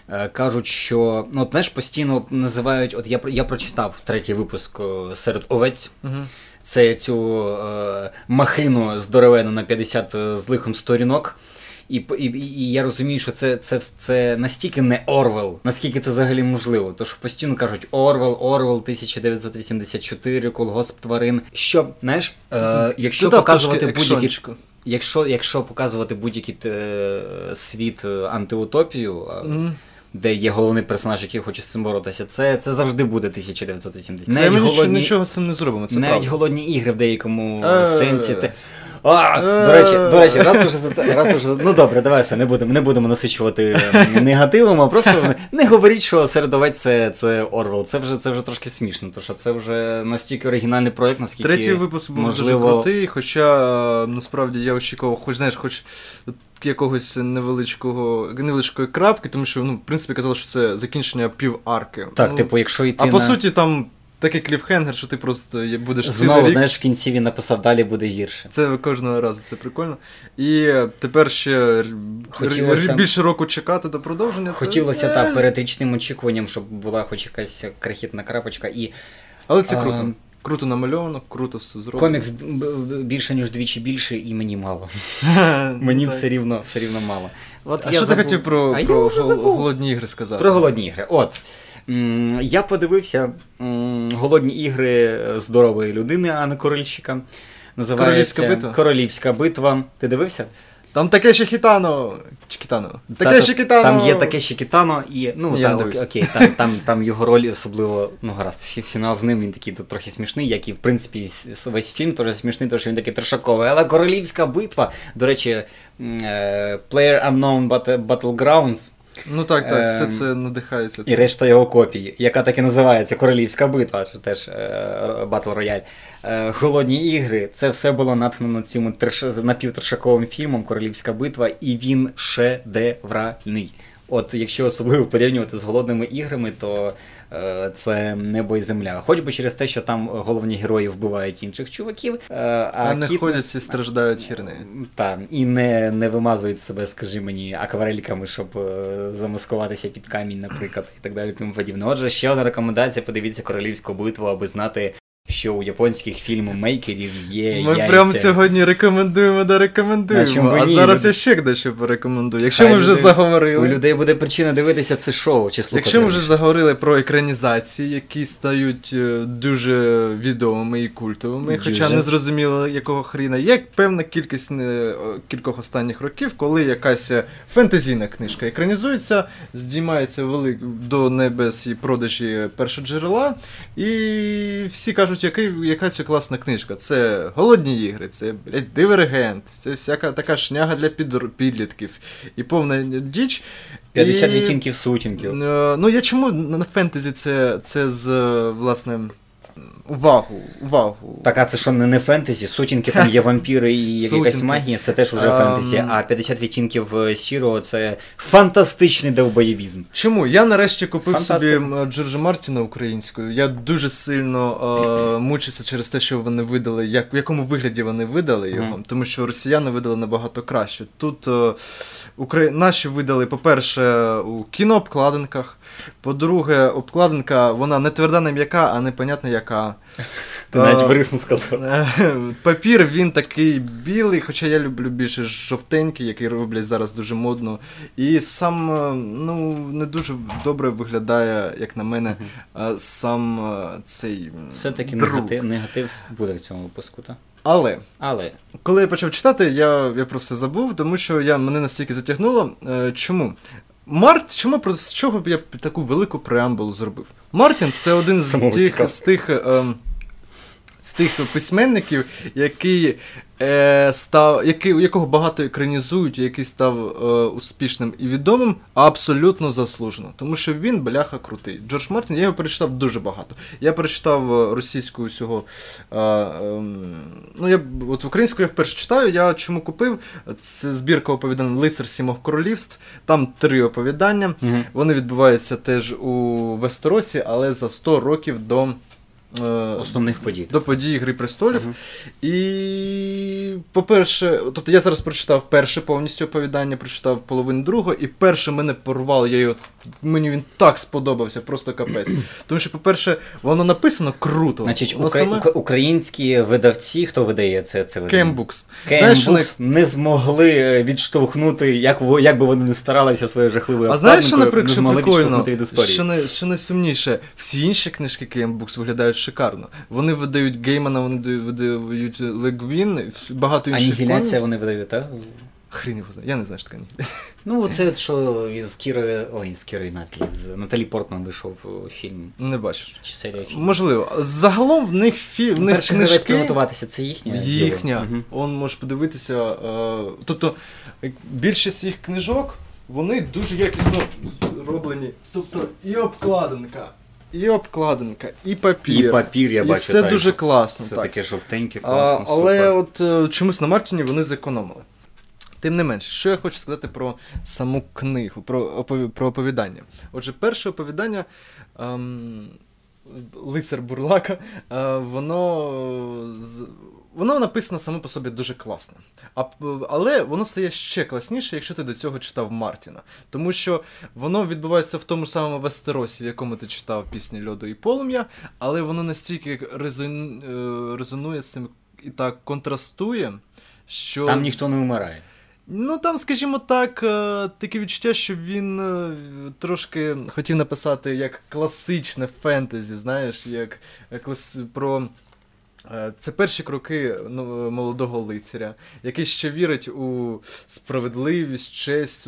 B: е, кажуть, що ну, от, знаєш, постійно називають, от я, я прочитав третій випуск е, серед овець.
A: Мгм.
B: Це цю е, махину здоровену на 50 з лихом сторінок. І, і, і, я розумію, що це, це, це настільки не Орвел, наскільки це взагалі можливо. То що постійно кажуть Орвел, Орвел 1984, колгосп тварин. Що, знаєш, е, якщо показувати будь-які. Якщо, якщо показувати будь-який е, світ е, антиутопію,
A: Мгм.
B: де є головний персонаж, який хоче з цим боротися, це, це завжди буде 1980.
A: Це
B: Навіть
A: ми
B: голодні,
A: нічого з цим не зробимо, це
B: навіть
A: правда.
B: голодні ігри в деякому
A: Е.
B: сенсі. Те... А, до речі, до речі, раз уже раз уже ну добре, давай все, не будемо, не будемо насичувати е, негативом, а просто не говоріть, що середовець це, це Орвел. Це вже це вже трошки смішно, тому що це вже настільки оригінальний проєкт, наскільки
A: Третій випуск був
B: можливо...
A: дуже крутий, хоча е, насправді я очікував, хоч знаєш, хоч якогось невеличкого невеличкої крапки, тому що ну, в принципі казали, що це закінчення піварки.
B: Так,
A: ну,
B: типу, якщо йти
A: а по суті там такий кліфхенгер, що ти просто будеш
B: Знову,
A: цілий рік.
B: знаєш, в кінці він написав, далі буде гірше.
A: Це кожного разу, це прикольно. І тепер ще
B: Хотілося-
A: більше року чекати до продовження.
B: Хотілося
A: е,
B: так перед річним очікуванням, щоб була хоч якась крихітна крапочка. І
A: Але це
B: А,
A: круто. Круто намальовано, круто все зроблено.
B: комікс більше, ніж двічі більше, і мені мало. Мені все рівно, все рівно мало. От
A: А
B: я
A: що ти хотів про, про гол-
B: забув.
A: голодні ігри сказати?
B: Про голодні ігри. От. Я подивився голодні ігри здорової людини, а не корольщика. Називається
A: Королівська битва?
B: Королівська битва. Ти дивився?
A: Там таке ще хітано. Чи кітано? Таке
B: Та-
A: ще кітано.
B: Там є таке ще Кітано, і ну
A: я
B: та,
A: не
B: ок-
A: дивився.
B: окей, там, там, там його роль особливо, ну гаразд, фінал з ним він такий тут трохи смішний, як і в принципі весь фільм теж смішний, тому що він такий трешаковий. Але королівська битва, до речі, е, Player Unknown Battlegrounds
A: Ну так, так, все
B: Ем,
A: це надихається.
B: і решта його копій, яка так і називається Королівська битва, чи теж Батл Рояль. Е, Голодні ігри, це все було натхнено цим треш- напівтрешаковим фільмом Королівська битва, і він шедевральний. От якщо особливо порівнювати з голодними іграми, то е, це небо і земля. Хоч би через те, що там головні герої вбивають інших чуваків, е, а,
A: А не
B: Кітнес-
A: ходять і страждають хірнею.
B: так, і не, не вимазують себе, скажи мені, акварельками, щоб е, замаскуватися під камінь, наприклад, і так далі. Тому подібне. Отже, ще одна рекомендація: подивіться королівську битву, аби знати, що у японських фільмомейкерів є.
A: Ми
B: яйця.
A: прямо сьогодні рекомендуємо да рекомендуємо. А
B: ні?
A: зараз
B: Люди-
A: я ще дещо порекомендую. Якщо
B: Хай
A: ми вже
B: люди- У людей буде причина дивитися це шоу чи слухати.
A: Якщо ми вже заговорили про екранізації, які стають е, дуже відомими і культовими,
B: Дуже.
A: хоча не зрозуміло якого хріна, є певна кількість не, е, кількох останніх років, коли якась е, фентезійна книжка екранізується, здіймається велик до небес і продажі першоджерела, і всі кажуть кажуть, який, яка це класна книжка. Це голодні ігри, це блядь, дивергент, це всяка така шняга для підр- підлітків і повна діч.
B: 50
A: І,
B: відтінків сутінків.
A: е, Ну я чому на фентезі це, це з власним. власне увагу. увагу.
B: Так, а це що не, фентезі? Сутінки там є вампіри і якась магія, це теж уже фентезі. А 50 відтінків е, сірого це фантастичний довбоєвізм.
A: Чому? Я нарешті купив
B: Фантастика.
A: собі Джорджа Мартіна українською. Я дуже сильно е, мучився через те, що вони видали, як, в якому вигляді вони видали його,
B: Мгм.
A: тому що росіяни видали набагато краще. Тут е, Украї... наші видали, по-перше, у кінообкладинках. По-друге, обкладинка, вона не тверда, не м'яка, а непонятно яка.
B: Ти навіть в рифму сказав.
A: Е, Папір він такий білий, хоча я люблю більше жовтенький, який роблять зараз дуже модно. І сам е, ну, не дуже добре виглядає, як на мене, е, сам цей
B: Все-таки
A: друк.
B: негатив, негатив буде в цьому випуску, так?
A: Але
B: Але
A: коли я почав читати, я, я про все забув, тому що я, мене настільки затягнуло. Е, чому? Март, чому про з чого б я таку велику преамбулу зробив? Мартін це один з тих, з тих, ем, з тих письменників, який е, став, який, якого багато екранізують, який став е, успішним і відомим, абсолютно заслужено. Тому що він бляха крутий. Джордж Мартін, я його перечитав дуже багато. Я перечитав е, російську усього. Е, ем, ну, я, от українську я вперше читаю. Я чому купив? Це збірка оповідань Лицар Сімох Королівств. Там три оповідання.
B: Мгм.
A: Вони відбуваються теж у Вестеросі, але за 100 років до. Е,
B: основних подій.
A: до подій Гри престолів.
B: Мгм.
A: І, по-перше, тобто я зараз прочитав перше повністю оповідання, прочитав половину другого, і перше мене порвало, я його, мені він так сподобався, просто капець. Тому що, по-перше, воно написано круто.
B: Значить,
A: воно
B: укра... ука- українські видавці, хто видає це, це видання?
A: Кембукс. Знаєш, вони-
B: не змогли е, відштовхнути, як, як би вони не старалися своєю жахливою
A: А знаєш, що, наприклад, що прикольно?
B: від історії.
A: Що, не, що найсумніше, всі інші книжки Кембукс виглядають шикарно. Вони видають Геймана, вони дають- видають Легвін, багато інших
B: Анігіляція вони видають, так?
A: Хрін його знає, я не знаю, що таке анігіляція.
B: Ну, це от що із Кірою, ой, з Кірою Натлі, з Наталі Портман вийшов фільм
A: Не бачиш.
B: чи серія фільмів.
A: Можливо. Загалом в них фі... в них
B: Перший гравець
A: книжки
B: приготуватися це їхня?
A: їхня.
B: Мгм.
A: Он можеш подивитися. Е... Тобто більшість їх книжок, вони дуже якісно зроблені. Тобто і обкладинка, і обкладинка, і папір.
B: І папір, я
A: І
B: бачу.
A: все
B: так,
A: дуже класно,
B: Все
A: так.
B: таке жовтеньке,
A: А,
B: класно,
A: але
B: супер.
A: от е, чомусь на Мартіні вони зекономили. Тим не менше, що я хочу сказати про саму книгу, про, опові- про оповідання. Отже, перше оповідання ем, Лицар Бурлака, е, воно, воно написано само по собі дуже класно. А, але воно стає ще класніше, якщо ти до цього читав Мартіна. Тому що воно відбувається в тому ж самому Вестеросі, в якому ти читав пісні Льоду і Полум'я, але воно настільки е, резонує з цим і так контрастує, що.
B: Там ніхто не вмирає.
A: Ну там, скажімо так, е, таке відчуття, що він е, трошки хотів написати як класичне фентезі, знаєш, як е, клас... про. Це перші кроки ну, молодого лицаря, який ще вірить у справедливість, честь,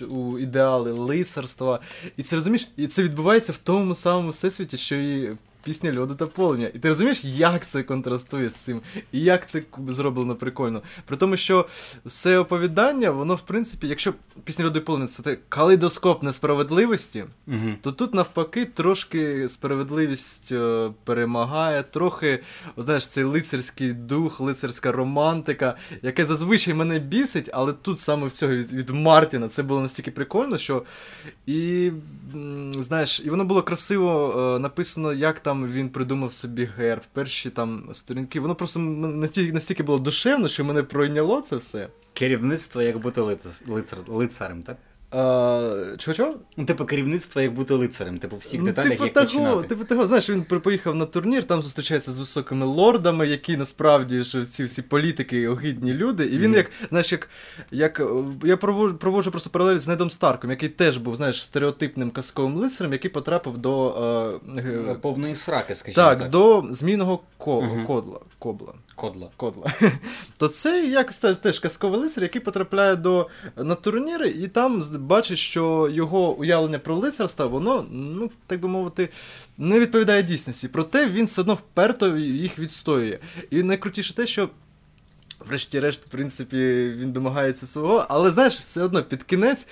A: у ідеали лицарства. І це розумієш, і це відбувається в тому самому всесвіті, що і пісня льоду та полум'я. І ти розумієш, як це контрастує з цим, і як це зроблено прикольно. При тому, що все оповідання, воно, в принципі, якщо пісня льоду і полум'я це те калейдоскоп несправедливості,
B: Угу.
A: то тут навпаки трошки справедливість е, перемагає, трохи, о, знаєш, цей лицарський дух, лицарська романтика, яке зазвичай мене бісить, але тут саме в цього від, від Мартіна це було настільки прикольно, що і знаєш, і воно було красиво е, написано, як там він придумав собі герб, перші там сторінки. Воно просто настільки, настільки було душевно, що мене пройняло це все.
B: Керівництво як бути лицар, лицарем, так?
A: Чого чого?
B: Ну, типу, керівництво як бути лицарем, типу, всіх
A: Ну,
B: деталях,
A: типу
B: як
A: того,
B: починати.
A: типу того, знаєш, він поїхав на турнір, там зустрічається з високими лордами, які насправді ж ці всі політики огидні люди. І він,
B: Мгм.
A: як, знаєш, як, як е, я проводжу, проводжу просто паралель з Недом Старком, який теж був, знаєш, стереотипним казковим лицарем, який потрапив до. Е,
B: Повної сраки, скажімо
A: так,
B: так.
A: до змійного ко-
B: Мгм.
A: кодла, кобла.
B: Кодла.
A: Кодла. То це якось теж, казковий лицар, який потрапляє до, на турніри, і там бачить, що його уявлення про лицарство, воно, ну, так би мовити, не відповідає дійсності. Проте він все одно вперто їх відстоює. І найкрутіше те, що. Врешті-решт, в принципі, він домагається свого, але знаєш, все одно під кінець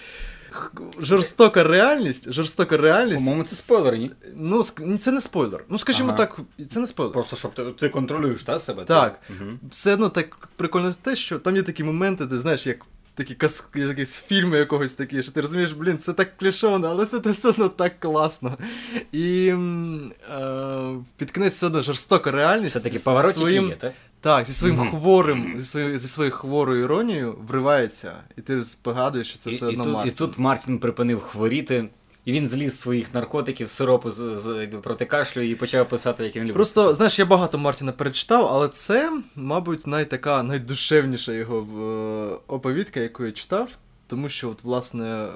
A: жорстока реальність, жорстока реальність.
B: По-моєму, це спойлер, ні?
A: Ну, це не спойлер. Ну, скажімо
B: Ага.
A: так, це не спойлер.
B: Просто щоб ти, ти контролюєш та, себе?
A: Так.
B: Угу.
A: Все одно так прикольно те, що там є такі моменти, ти знаєш, як такі кас... якісь фільми якогось такі, що ти розумієш, блін, це так клішовано, але це все одно так класно. І е, під кінець все одно жорстока реальність.
B: Все таки
A: зі
B: поворотики
A: своїм,
B: є, так?
A: Так, зі своїм
B: Мгм.
A: хворим, зі своєю, зі своєю хворою іронією вривається, і ти спогадуєш, що це
B: і,
A: все
B: і,
A: одно
B: тут, і тут Мартін припинив хворіти, і він зліз з своїх наркотиків, сиропу з, з, проти кашлю і почав писати, як він любить.
A: Просто,
B: писати.
A: знаєш, я багато Мартіна перечитав, але це, мабуть, найтака найдушевніша його е, оповідка, яку я читав, тому що, от, власне, е,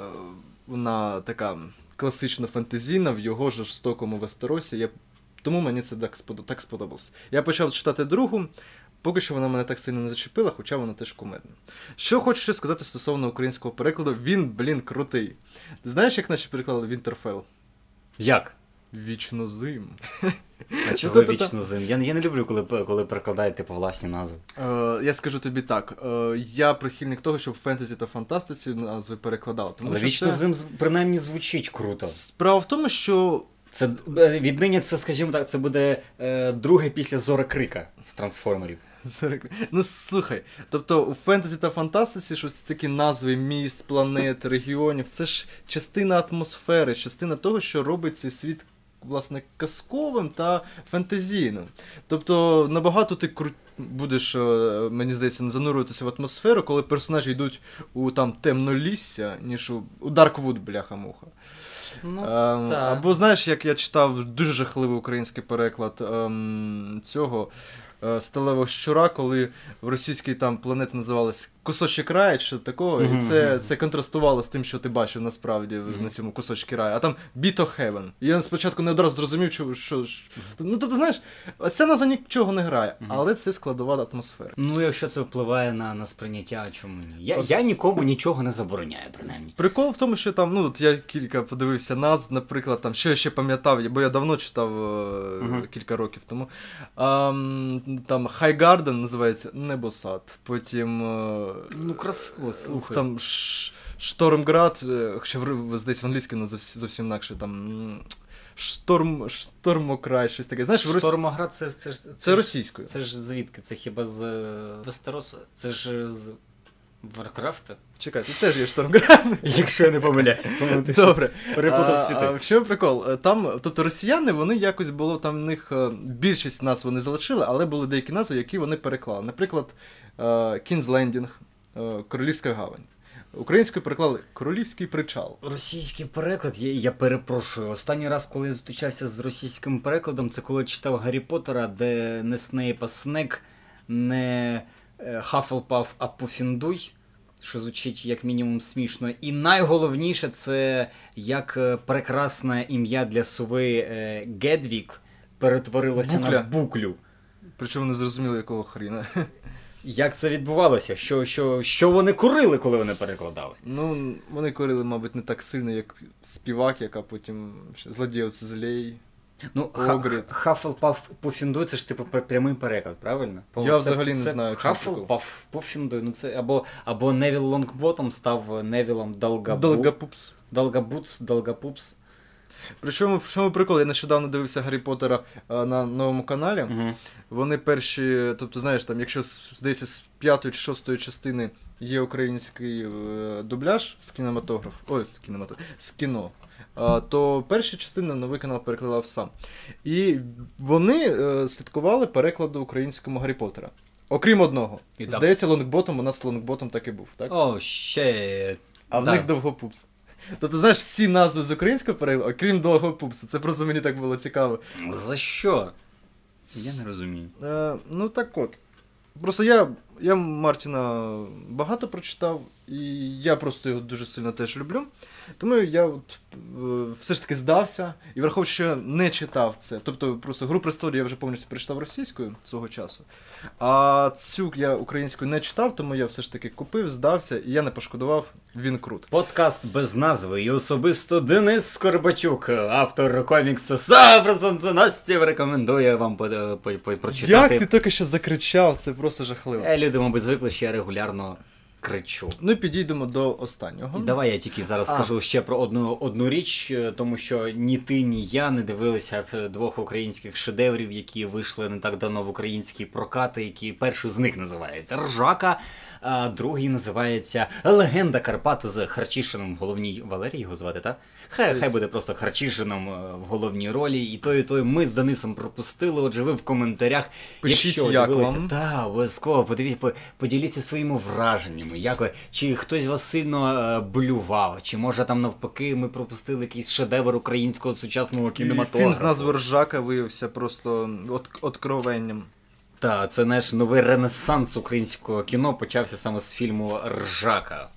A: вона така класично фантазійна в його жорстокому Вестеросі. Я... Тому мені це так, так сподобалось. Я почав читати другу. Поки що вона мене так сильно не зачепила, хоча вона теж кумедна. Що хочу ще сказати стосовно українського перекладу, він, блін, крутий. Ти знаєш, як наші перекладали Вінтерфел?
B: Як?
A: Вічно зим.
B: А чого вічно зим? Я, я не люблю, коли, коли перекладають типу власні назви.
A: Е, я скажу тобі так. Е, я прихильник того, щоб фентезі та фантастиці назви перекладали. Тому
B: Але
A: що
B: вічно
A: це...
B: зим принаймні звучить круто.
A: Справа в тому, що
B: Це е, віднині це, скажімо так, це буде е, друге після Зора Крика з трансформерів.
A: Ну слухай, тобто у фентезі та фантастиці щось такі назви міст, планет, регіонів, це ж частина атмосфери, частина того, що робить цей світ. Власне, казковим та фентезійним. Тобто набагато ти кру... будеш, е, мені здається, занурюватися в атмосферу, коли персонажі йдуть у там темнолісся, ніж у, у Darkwood, бляха-муха.
B: Ну,
A: Ем,
B: та.
A: Або знаєш, як я читав дуже жахливий український переклад ем, цього сталевого щура, коли в російській там планеті називалась кусочок раю, чи такого,
B: Мгм,
A: і це, це контрастувало з тим, що ти бачив насправді
B: Мгм.
A: на цьому кусочки раю. А там Beat of Heaven. І я спочатку не одразу зрозумів, що. що ж- ну тобто, знаєш, ця назва нічого не грає, але це складова атмосфера.
B: Ну, якщо це впливає на, на сприйняття, чому ні? Я,
A: Ос-
B: я нікому нічого не забороняю, принаймні.
A: Прикол в тому, що там, ну, от я кілька подивився назв, наприклад, там, що я ще пам'ятав, бо я давно читав е,
B: Мгм.
A: кілька років тому. А, там Хайгарден називається Небосад. Потім. е,
B: Ну, красиво, слухай.
A: Там Штормград, е, хоча в- десь в англійській воно зовсім, інакше, там. Шторм, Штормокрай, щось таке. Знаєш, в
B: Штормоград це, це,
A: Це
B: ж-
A: російською.
B: Це ж звідки? Це хіба з е, Вестероса? Це ж з Варкрафта?
A: Чекай, тут теж є Штормград.
B: Якщо я не помиляюсь. Ти
A: Добре.
B: перепутав світи.
A: А, в чому прикол? Е, Там, тобто росіяни, вони якось було там в них е, більшість назв вони залишили, але були деякі назви, які вони переклали. Наприклад, King's Landing, Королівська гавань. Українською переклали Королівський причал.
B: Російський переклад, я, я перепрошую. Останній раз, коли я зустрічався з російським перекладом, це коли читав Гаррі Поттера, де не Снейп, а Снегг, не е, Хафлпаф, а Пуффендуй, що звучить як мінімум смішно. І найголовніше це як е, прекрасне ім'я для сови е, Гедвіг перетворилося на буклю.
A: Причому не зрозуміло, якого хріна.
B: Як це відбувалося? Що, що, що вони курили, коли вони перекладали?
A: Ну, вони курили, мабуть, не так сильно, як Співак, яка потім ще Злодеус Злей.
B: Ну,
A: Хагрід.
B: Хафлпаф Пуфіндуй це ж типу прямий переклад, правильно?
A: Я взагалі не знаю, чому
B: Хафлпаф Пуфіндуй, ну це або, або Невіл Лонгботтом став Невілом Долгабу.
A: Долгопупс.
B: Долгабуц, Долгапупс.
A: Причому, в чому прикол? Я нещодавно дивився Гаррі Поттера е, на новому каналі.
B: Угу.
A: Вони перші, тобто, знаєш, там, якщо здається, з п'ятої чи шостої частини є український е, дубляж з кінематограф, ой, з кінематограф, з кіно. То перші частини новий канал перекладав сам. І вони е, слідкували перекладу українському Гаррі Поттера. Окрім одного.
B: І
A: Здається, лонгботом у нас лонгботом так і був, так?
B: О, ще.
A: А в них довгопупс. Тобто, знаєш, всі назви з українського перекладу, окрім довгопупсу. Це просто мені так було цікаво.
B: За що? Я не розумію.
A: Е, ну так от. Просто я я Мартіна багато прочитав, і я просто його дуже сильно теж люблю. Тому я от, е, все ж таки здався і враховуючи, що не читав це. Тобто просто гру престолів я вже повністю прочитав російською свого часу. А цю я українською не читав, тому я все ж таки купив, здався, і я не пошкодував, він крут.
B: Подкаст без назви і особисто Денис Скорбачук, автор коміксу Сабрасанценастів, рекомендує вам по, по, по, прочитати.
A: Як ти тільки що закричав, це просто жахливо.
B: Е, Люди, мабуть, звикли, що я регулярно кричу.
A: Ну і підійдемо до останнього.
B: І давай я тільки зараз
A: А.
B: скажу ще про одну одну річ, е, тому що ні ти, ні я не дивилися двох українських шедеврів, які вийшли не так давно в українські прокати, які перший з них називається Ржака, а другий називається Легенда Карпат з Харчишином в головній Валерій його звати, так? Хай, хай буде просто Харчишином е, в головній ролі. І той, і той ми з Денисом пропустили. Отже, ви в коментарях.
A: Пишіть,
B: якщо
A: як
B: дивилися,
A: вам.
B: та, обов'язково подивіться, поділіться своїми враженнями. Як ви, чи хтось вас сильно е, блював, чи може там навпаки ми пропустили якийсь шедевр українського сучасного
A: І
B: кінематографу.
A: Фільм з назвою Ржака виявився просто от, откровенням.
B: Та, це наш новий ренесанс українського кіно почався саме з фільму Ржака.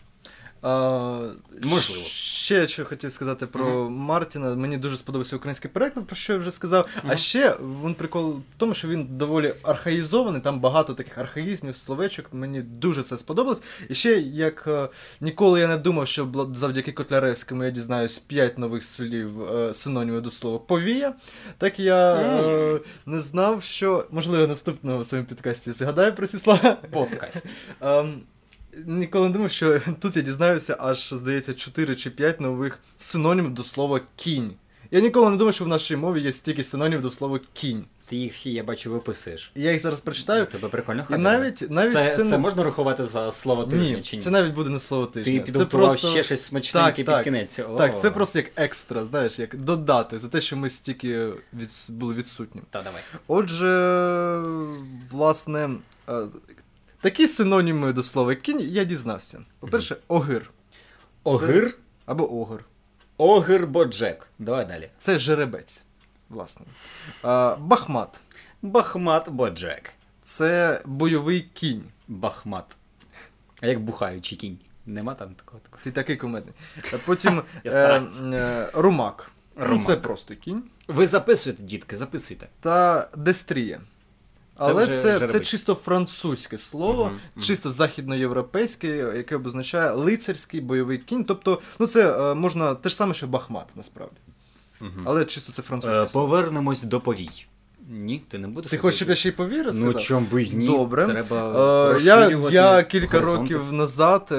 A: А,
B: Можливо.
A: Ще що хотів сказати про Мартіна. Мені дуже сподобався український переклад, про що я вже сказав. А ще він прикол в тому, що він доволі архаїзований, там багато таких архаїзмів, словечок. Мені дуже це сподобалось. І ще як е, ніколи я не думав, що завдяки Котляревському я дізнаюсь 5 нових слів е, синонімів до слова повія. Так я е, не знав, що можливо наступного в своєму підкасті згадаю про ці слова.
B: Подкаст.
A: Ніколи не думав, що тут я дізнаюся аж, здається, 4 чи 5 нових синонімів до слова кінь. Я ніколи не думав, що в нашій мові є стільки синонімів до слова кінь.
B: Ти їх всі, я бачу, виписуєш.
A: Я їх зараз прочитаю.
B: Тебе прикольно
A: І навіть, навіть
B: це, це,
A: не-
B: можна рахувати за слово тижня
A: Ні,
B: чи ні?
A: це навіть буде не слово тижня.
B: Ти
A: це
B: підготував
A: просто...
B: ще щось смачненьке
A: Так,
B: під
A: так.
B: кінець. О.
A: Так, це просто як екстра, знаєш, як додати за те, що ми стільки від... були відсутні.
B: Та давай.
A: Отже, власне, е, такі синоніми до слова кінь я дізнався. По-перше, огир.
B: Огир?
A: Або огир.
B: Огир Боджек. Давай далі.
A: Це жеребець, власне. А, бахмат.
B: Бахмат Боджек.
A: Це бойовий кінь.
B: Бахмат. А як бухаючий кінь? Нема там такого такого.
A: Ти такий кумедний. Потім е, е, румак. Ну,
B: Румак.
A: це просто кінь.
B: Ви записуєте, дітки, записуйте.
A: Та дестрія. Але це, це,
B: жеребець.
A: чисто французьке слово,
B: Мгм, мгм.
A: чисто західноєвропейське, яке обозначає лицарський бойовий кінь. Тобто, ну це е, можна те ж саме, що Бахмат, насправді. Але чисто це французьке
B: Е,
A: слово.
B: Повернемось до повій. Ні, ти не будеш.
A: Ти хочеш, щоб я ще й повір
B: Ну
A: сказав?
B: чом би ні.
A: Добре.
B: Треба
A: Е, я, я кілька
B: горизонти.
A: років назад, е,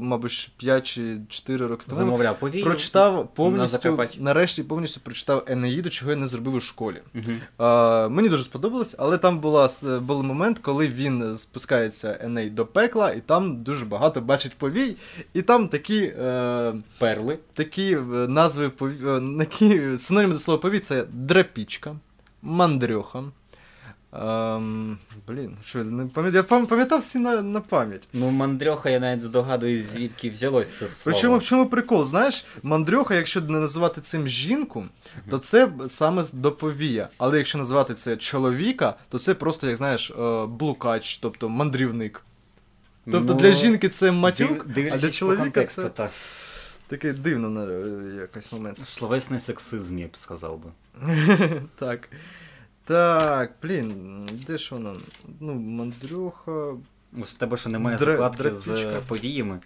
A: мабуть, 5 чи 4 роки тому,
B: замовляв повію.
A: прочитав повністю,
B: Закарпатті.
A: нарешті повністю прочитав Енеїду, чого я не зробив у школі.
B: Мгм.
A: Е, мені дуже сподобалось, але там була, був момент, коли він спускається Еней до пекла, і там дуже багато бачить повій, і там такі. Е,
B: Перли.
A: Такі е, назви пові... е, такі синоніми до слова повій це драпічка, мандрьоха. Ем, блін, що не пам'ятаю. Я пам'ятав всі на, на пам'ять.
B: Ну, мандрьоха, я навіть здогадуюсь, звідки взялось це слово.
A: Причому в чому прикол? Знаєш, мандрьоха, якщо не називати цим жінку, то це саме з- до повія. Але якщо називати це чоловіка, то це просто, як знаєш, е, блукач, тобто мандрівник. Тобто
B: Ну,
A: для жінки це матюк,
B: див-
A: а для чоловіка
B: контексту,
A: це
B: так.
A: Такий дивно на е, якийсь момент.
B: Словесний сексизм, я б сказав би.
A: Так. Так, блін, де ж воно? Ну, мандрюха.
B: У тебе що немає
A: Дре-
B: закладки з
A: драпічка.
B: е, повіями.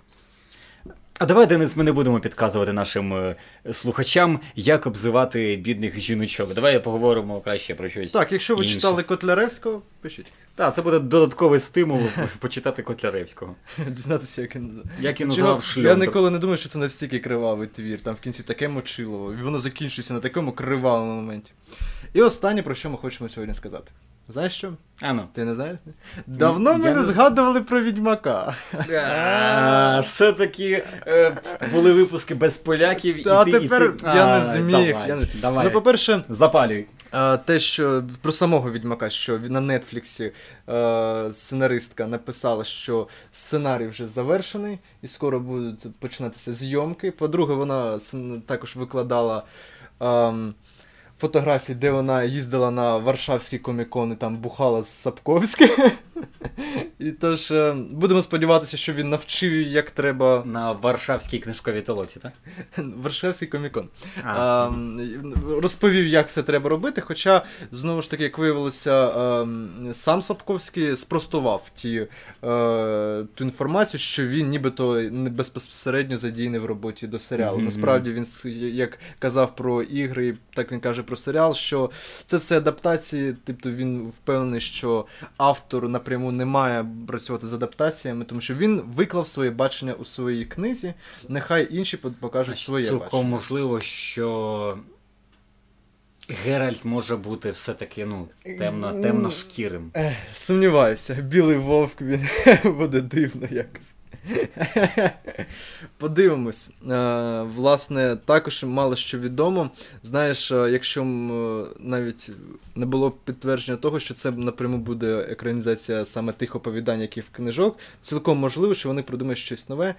B: А давай, Денис, ми не будемо підказувати нашим е, слухачам, як обзивати бідних жіночок. Давай поговоримо краще про щось.
A: Так, якщо ви
B: інше.
A: читали Котляревського, пишіть.
B: Так, це буде додатковий стимул почитати Котляревського.
A: Дізнатися, як він.
B: Як він назвав
A: Я ніколи не думав, що це настільки кривавий твір. Там в кінці таке мочилово, і воно закінчується на такому кривавому моменті. І останнє, про що ми хочемо сьогодні сказати. Знаєш що?
B: А ну.
A: Ти не знаєш? Давно ми не згадували про відьмака.
B: Все-таки е, були випуски без поляків, ти,
A: тепер я не зміг. Ну, по-перше,
B: Запалюй.
A: Е, Те, що про самого відьмака, що на Нетфліксі е, сценаристка написала, що сценарій вже завершений, і скоро будуть починатися зйомки. По-друге, вона також викладала фотографій, де вона їздила на Варшавський комікон і там бухала з Сапковським. І тож е, будемо сподіватися, що він навчив її, як треба.
B: На Варшавській книжковій толоці, так?
A: Варшавський комікон.
B: А.
A: Розповів, як це треба робити. Хоча, знову ж таки, як виявилося, ем, сам Сапковський спростував ті, е, ту інформацію, що він нібито не безпосередньо задіяний в роботі до серіалу. Насправді він як казав про ігри, так він каже про серіал, що це все адаптації. Тобто він впевнений, що автор напряму не має працювати з адаптаціями, тому що він виклав своє бачення у своїй книзі. Нехай інші по- покажуть своє
B: Цілком
A: бачення.
B: можливо, що Геральт може бути все-таки ну, темно, темношкірим.
A: Ех, Сумніваюся, білий вовк він буде дивно якось. Подивимось. Е, власне, також мало що відомо. Знаєш, е, якщо е, навіть не було підтвердження того, що це напряму буде екранізація саме тих оповідань, які в книжок, цілком можливо, що вони придумають щось нове.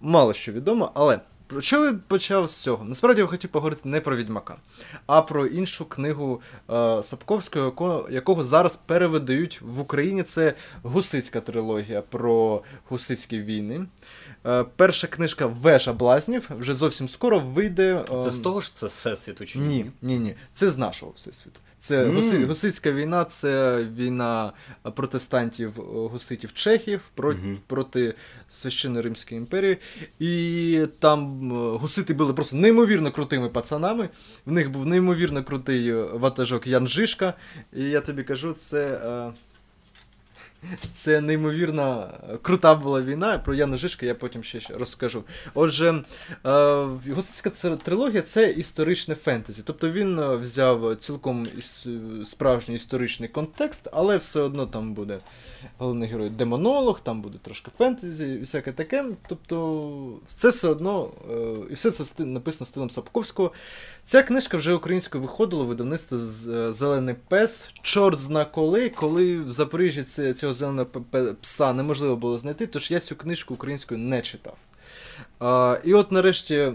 A: Мало що відомо, але. Про що я почав з цього? Насправді я хотів поговорити не про Відьмака, а про іншу книгу е, Сапковського, яко, якого зараз перевидають в Україні. Це гусицька трилогія про гусицькі війни. Е, перша книжка Вежа блазнів вже зовсім скоро вийде. е,
B: Це з того ж це всесвіту чи ні?
A: ні, ні, ні. Це з нашого всесвіту. Це
B: mm.
A: гуси, гусицька війна, це війна протестантів е, гуситів чехів проти,
B: Мгм.
A: проти священної Римської імперії. І там е, гусити були просто неймовірно крутими пацанами. В них був неймовірно крутий е, ватажок Ян Жишка. І я тобі кажу, це. Е, Це неймовірно крута була війна. Про Яна Жишка я потім ще розкажу. Отже, е, Гусицька трилогія це історичне фентезі. Тобто він е, взяв цілком справжній історичний контекст, але все одно там буде головний герой демонолог, там буде трошки фентезі і всяке таке. Тобто, це все одно, е, і все це написано стилем Сапковського. Ця книжка вже українською виходила видавництво е, Зелений пес. Чорт зна коли, коли в Запоріжжі цього зеленого пса неможливо було знайти, тож я цю книжку українською не читав. А, і от нарешті.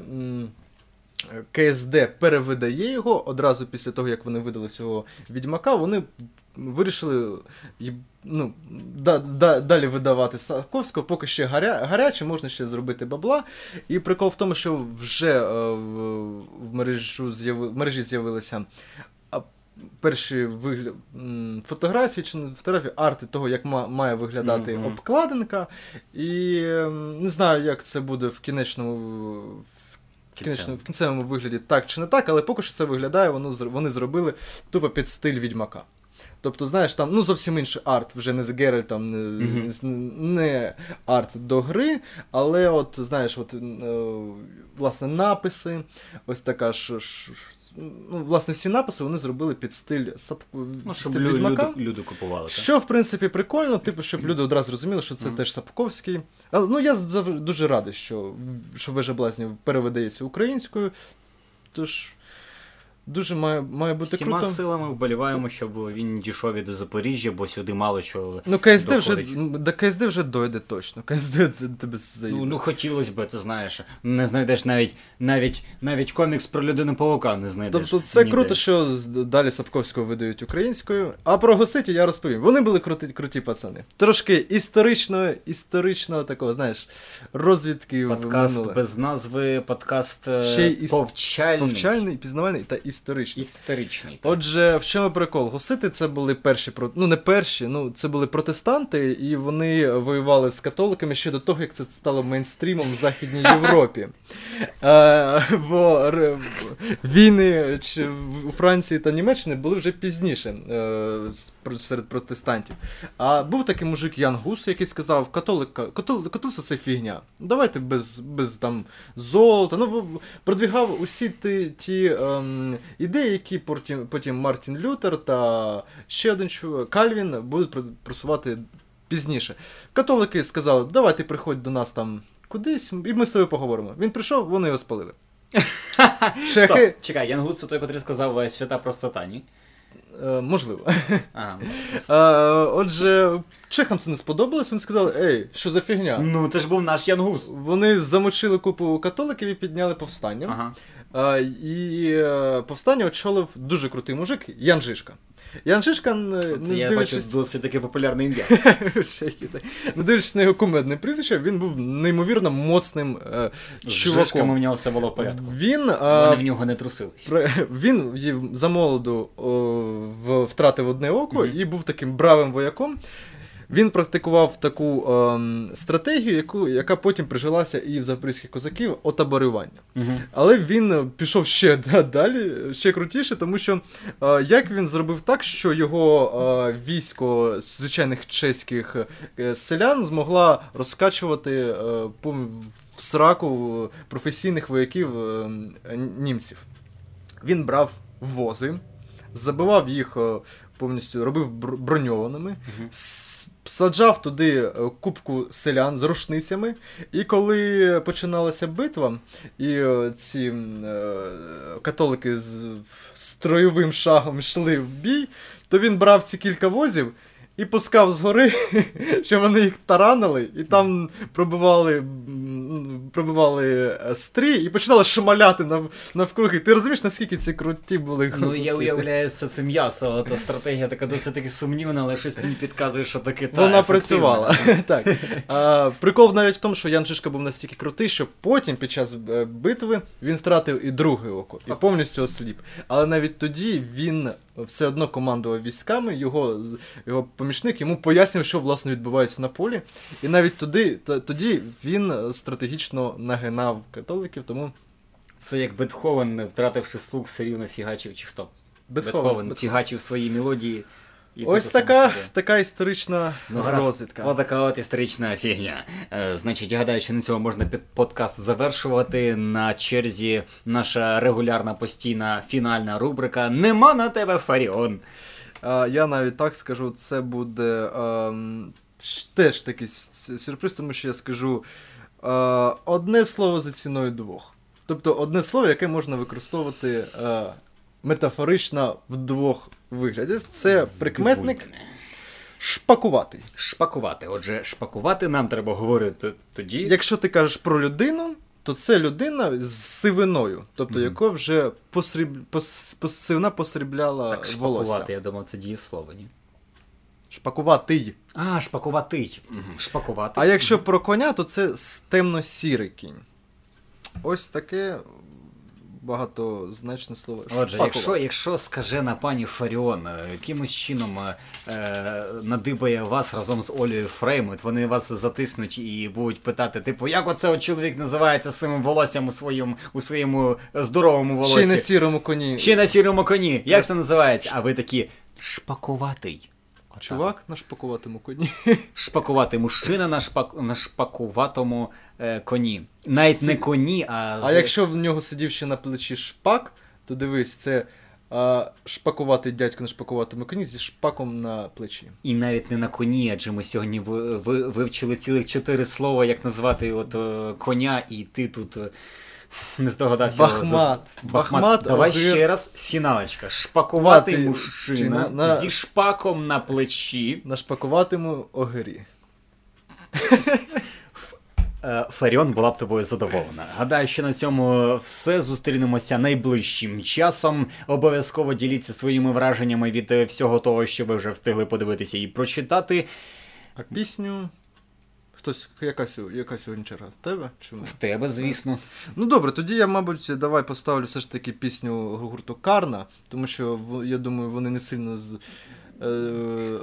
A: КСД перевидає його одразу після того, як вони видали цього відьмака, вони вирішили ну, да, да, далі видавати Савковського, поки ще гаря, гаряче, можна ще зробити бабла. І прикол в тому, що вже е, в, мережу в мережі з'явилися перші вигля... фотографії чи не фотографії, арти того, як має виглядати
B: Мгм.
A: обкладинка. І не знаю, як це буде в кінечному. В кінечному, в кінцевому вигляді так чи не так, але поки що це виглядає, воно, вони зробили тупо під стиль відьмака. Тобто, знаєш, там ну зовсім інший арт, вже не з Геральтом, не, з- не арт до гри, але от, знаєш, от, е, власне, написи, ось така ж. Ну, власне, всі написи вони зробили під стиль сап...
B: Ну, щоб
A: стиль відьмака.
B: люди, люди купували. так?
A: Що, в принципі, прикольно, типу, щоб люди одразу розуміли, що це
B: Мгм.
A: теж Сапковський. Але ну я зав- дуже радий, що, що вежа блазнів переведається українською. Тож, дуже має, має бути
B: Всіма
A: круто.
B: силами вболіваємо, щоб він дійшов до Запоріжжя, бо сюди мало що.
A: Ну, КСД вже, до КСД вже дойде точно. КСД тебе заїде.
B: Ну, ну хотілося б, ти знаєш, не знайдеш навіть навіть навіть комікс про людину павука не знайдеш.
A: Тобто це
B: ніде.
A: круто, що далі Сапковського видають українською. А про Госиті я розповім. Вони були круті, круті пацани. Трошки історичного, історичного такого, знаєш, розвідки
B: Подкаст
A: минуле.
B: без назви, подкаст е,
A: Ще й іс-
B: повчальний.
A: Повчальний, пізнавальний та історичний.
B: Історичний. так.
A: Отже, в чому прикол? Гусити це були перші ну не перші, ну це були протестанти, і вони воювали з католиками ще до того, як це стало мейнстрімом в Західній Європі. Е, бо війни у Франції та Німеччині були вже пізніше е, серед протестантів. А був такий мужик Ян Гус, який сказав: католика, катол, католицтво це фігня. Давайте без, без там золота. Ну, продвігав усі ті, ті ем, ідеї, які потім, потім Мартін Лютер та ще один чувак, Кальвін будуть просувати пізніше. Католики сказали, давай ти приходь до нас там кудись, і ми з тобою поговоримо. Він прийшов, вони його спалили.
B: Стоп,
A: Чехи,
B: чекай, Ян Гуд це той, який сказав е, свята простота, ні?
A: е, можливо.
B: Ага.
A: Е, отже, чехам це не сподобалось, вони сказали, ей, що за фігня?
B: Ну, це ж був наш Ян Гус.
A: Вони замочили купу католиків і підняли повстання.
B: Ага.
A: І е, повстання очолив дуже крутий мужик Ян Жишка. Ян Жишка, не,
B: Це я бачу досить таке популярне ім'я.
A: Не дивлячись на його кумедне прізвище, він був неймовірно моцним е,
B: З
A: чуваком.
B: в нього все було в порядку.
A: Він, е,
B: Вони в нього не трусились.
A: Він за молоду о, втратив одне око і був таким бравим вояком. Він практикував таку ем, стратегію, яку, яка потім прижилася і в запорізьких козаків отаборювання.
B: Мгм.
A: Але він е, пішов ще да, далі, ще крутіше, тому що е, як він зробив так, що його е, військо звичайних чеських е, селян змогла розкачувати е, в сраку професійних вояків е, німців. Він брав вози, забивав їх повністю, робив бр- броньованими,
B: Мгм.
A: С- саджав туди е, кубку селян з рушницями. І коли починалася битва, і е, ці е, католики з строєвим шагом йшли в бій, то він брав ці кілька возів. І пускав згори, що вони їх таранили, і там пробивали, пробивали е, стрій і починали шмаляти нав, навкруги. Ти розумієш, наскільки ці круті були
B: Ну, я уявляю все це м'ясо, та стратегія така досить таки сумнівна, але щось мені підказує, що таки та
A: Вона працювала. так. А, прикол навіть в тому, що Ян Шишка був настільки крутий, що потім, під час е, битви, він втратив і друге око, і повністю осліп. Але навіть тоді він все одно командував військами, його, його помічник йому пояснив, що власне відбувається на полі. І навіть туди, тоді він е, стратегічно нагинав католиків, тому
B: Це як Бетховен, втративши слух, все рівно фігачив чи хто?
A: Бетховен.
B: Бетховен фігачив свої мелодії. І
A: Ось така, така історична
B: Ну,
A: розвідка.
B: Ось така от історична фігня. Е, значить, я гадаю, що на цьому можна під подкаст завершувати. На черзі наша регулярна постійна фінальна рубрика Нема на тебе Фаріон.
A: А, я навіть так скажу, це буде ж- теж такий сюрприз, тому що я скажу е, одне слово за ціною двох. Тобто одне слово, яке можна використовувати е, метафорично в двох виглядів. Це прикметник шпакуватий.
B: Шпакувати. Отже, шпакувати нам треба говорити тоді.
A: Якщо ти кажеш про людину, то це людина з сивиною, тобто
B: Мгм.
A: яка вже посріб... пос... посрібляла
B: Так,
A: волосся.
B: шпакувати, я думав, це дієслово, ні?
A: Шпакуватий.
B: А, шпакуватий. Мгм. Шпакувати.
A: А якщо про коня, то це темно-сірий кінь. Ось таке багатозначне слово.
B: Отже, якщо, якщо скажена пані Фаріон якимось чином е, е, надибає вас разом з Олею Фрейм, вони вас затиснуть і будуть питати, типу, як оце от чоловік називається з цим волоссям у своєму, у своєму здоровому волосі?
A: Ще й на сірому коні.
B: Ще й на сірому коні. Як це називається? А ви такі шпакуватий.
A: Чувак на шпакуватому коні.
B: Шпакуватий мужчина на, шпак... на шпакуватому е, коні. Навіть не коні, а.
A: А якщо в нього сидів ще на плечі шпак, то дивись, це а, шпакуватий дядько на шпакуватому коні зі шпаком на плечі.
B: І навіть не на коні, адже ми сьогодні ви, ви, вивчили цілих чотири слова, як назвати от, е, коня, і ти тут е, не здогадався.
A: Бахмат. Бахмат,
B: Бахмат. Давай
A: огир.
B: ще раз фіналочка. Шпакуватий
A: Ватий
B: мужчина
A: на-
B: зі шпаком на плечі.
A: На шпакуватому огирі.
B: Е, Фаріон була б тобою задоволена. Гадаю, що на цьому все зустрінемося найближчим часом. Обов'язково діліться своїми враженнями від е, всього того, що ви вже встигли подивитися і прочитати.
A: А пісню. Хтось, яка, сьо- яка сьогодні черга? В тебе? Чи в
B: тебе, звісно.
A: Ну добре, тоді я, мабуть, давай поставлю все ж таки пісню гурту Карна, тому що я думаю, вони не сильно з. е,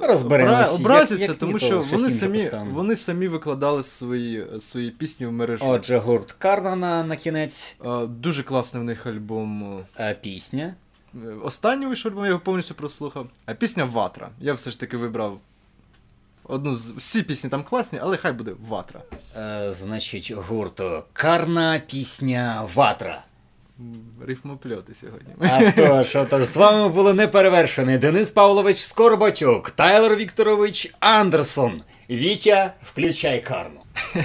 B: Розберемось,
A: обра- образяться,
B: як- як
A: тому що вони самі, вони самі викладали свої, свої пісні в мережу.
B: Отже, гурт Карнана на кінець.
A: Е, Дуже класний в них альбом.
B: е, Пісня.
A: Останній вийшов альбом, я його повністю прослухав. А пісня Ватра. Я все ж таки вибрав одну з. Всі пісні там класні, але хай буде Ватра.
B: Е, значить, гурт Карна, пісня Ватра.
A: Рифмопльоти сьогодні.
B: А тож, отож, з вами були неперевершений Денис Павлович Скорбатюк, Тайлер Вікторович Андерсон. Вітя, включай карну.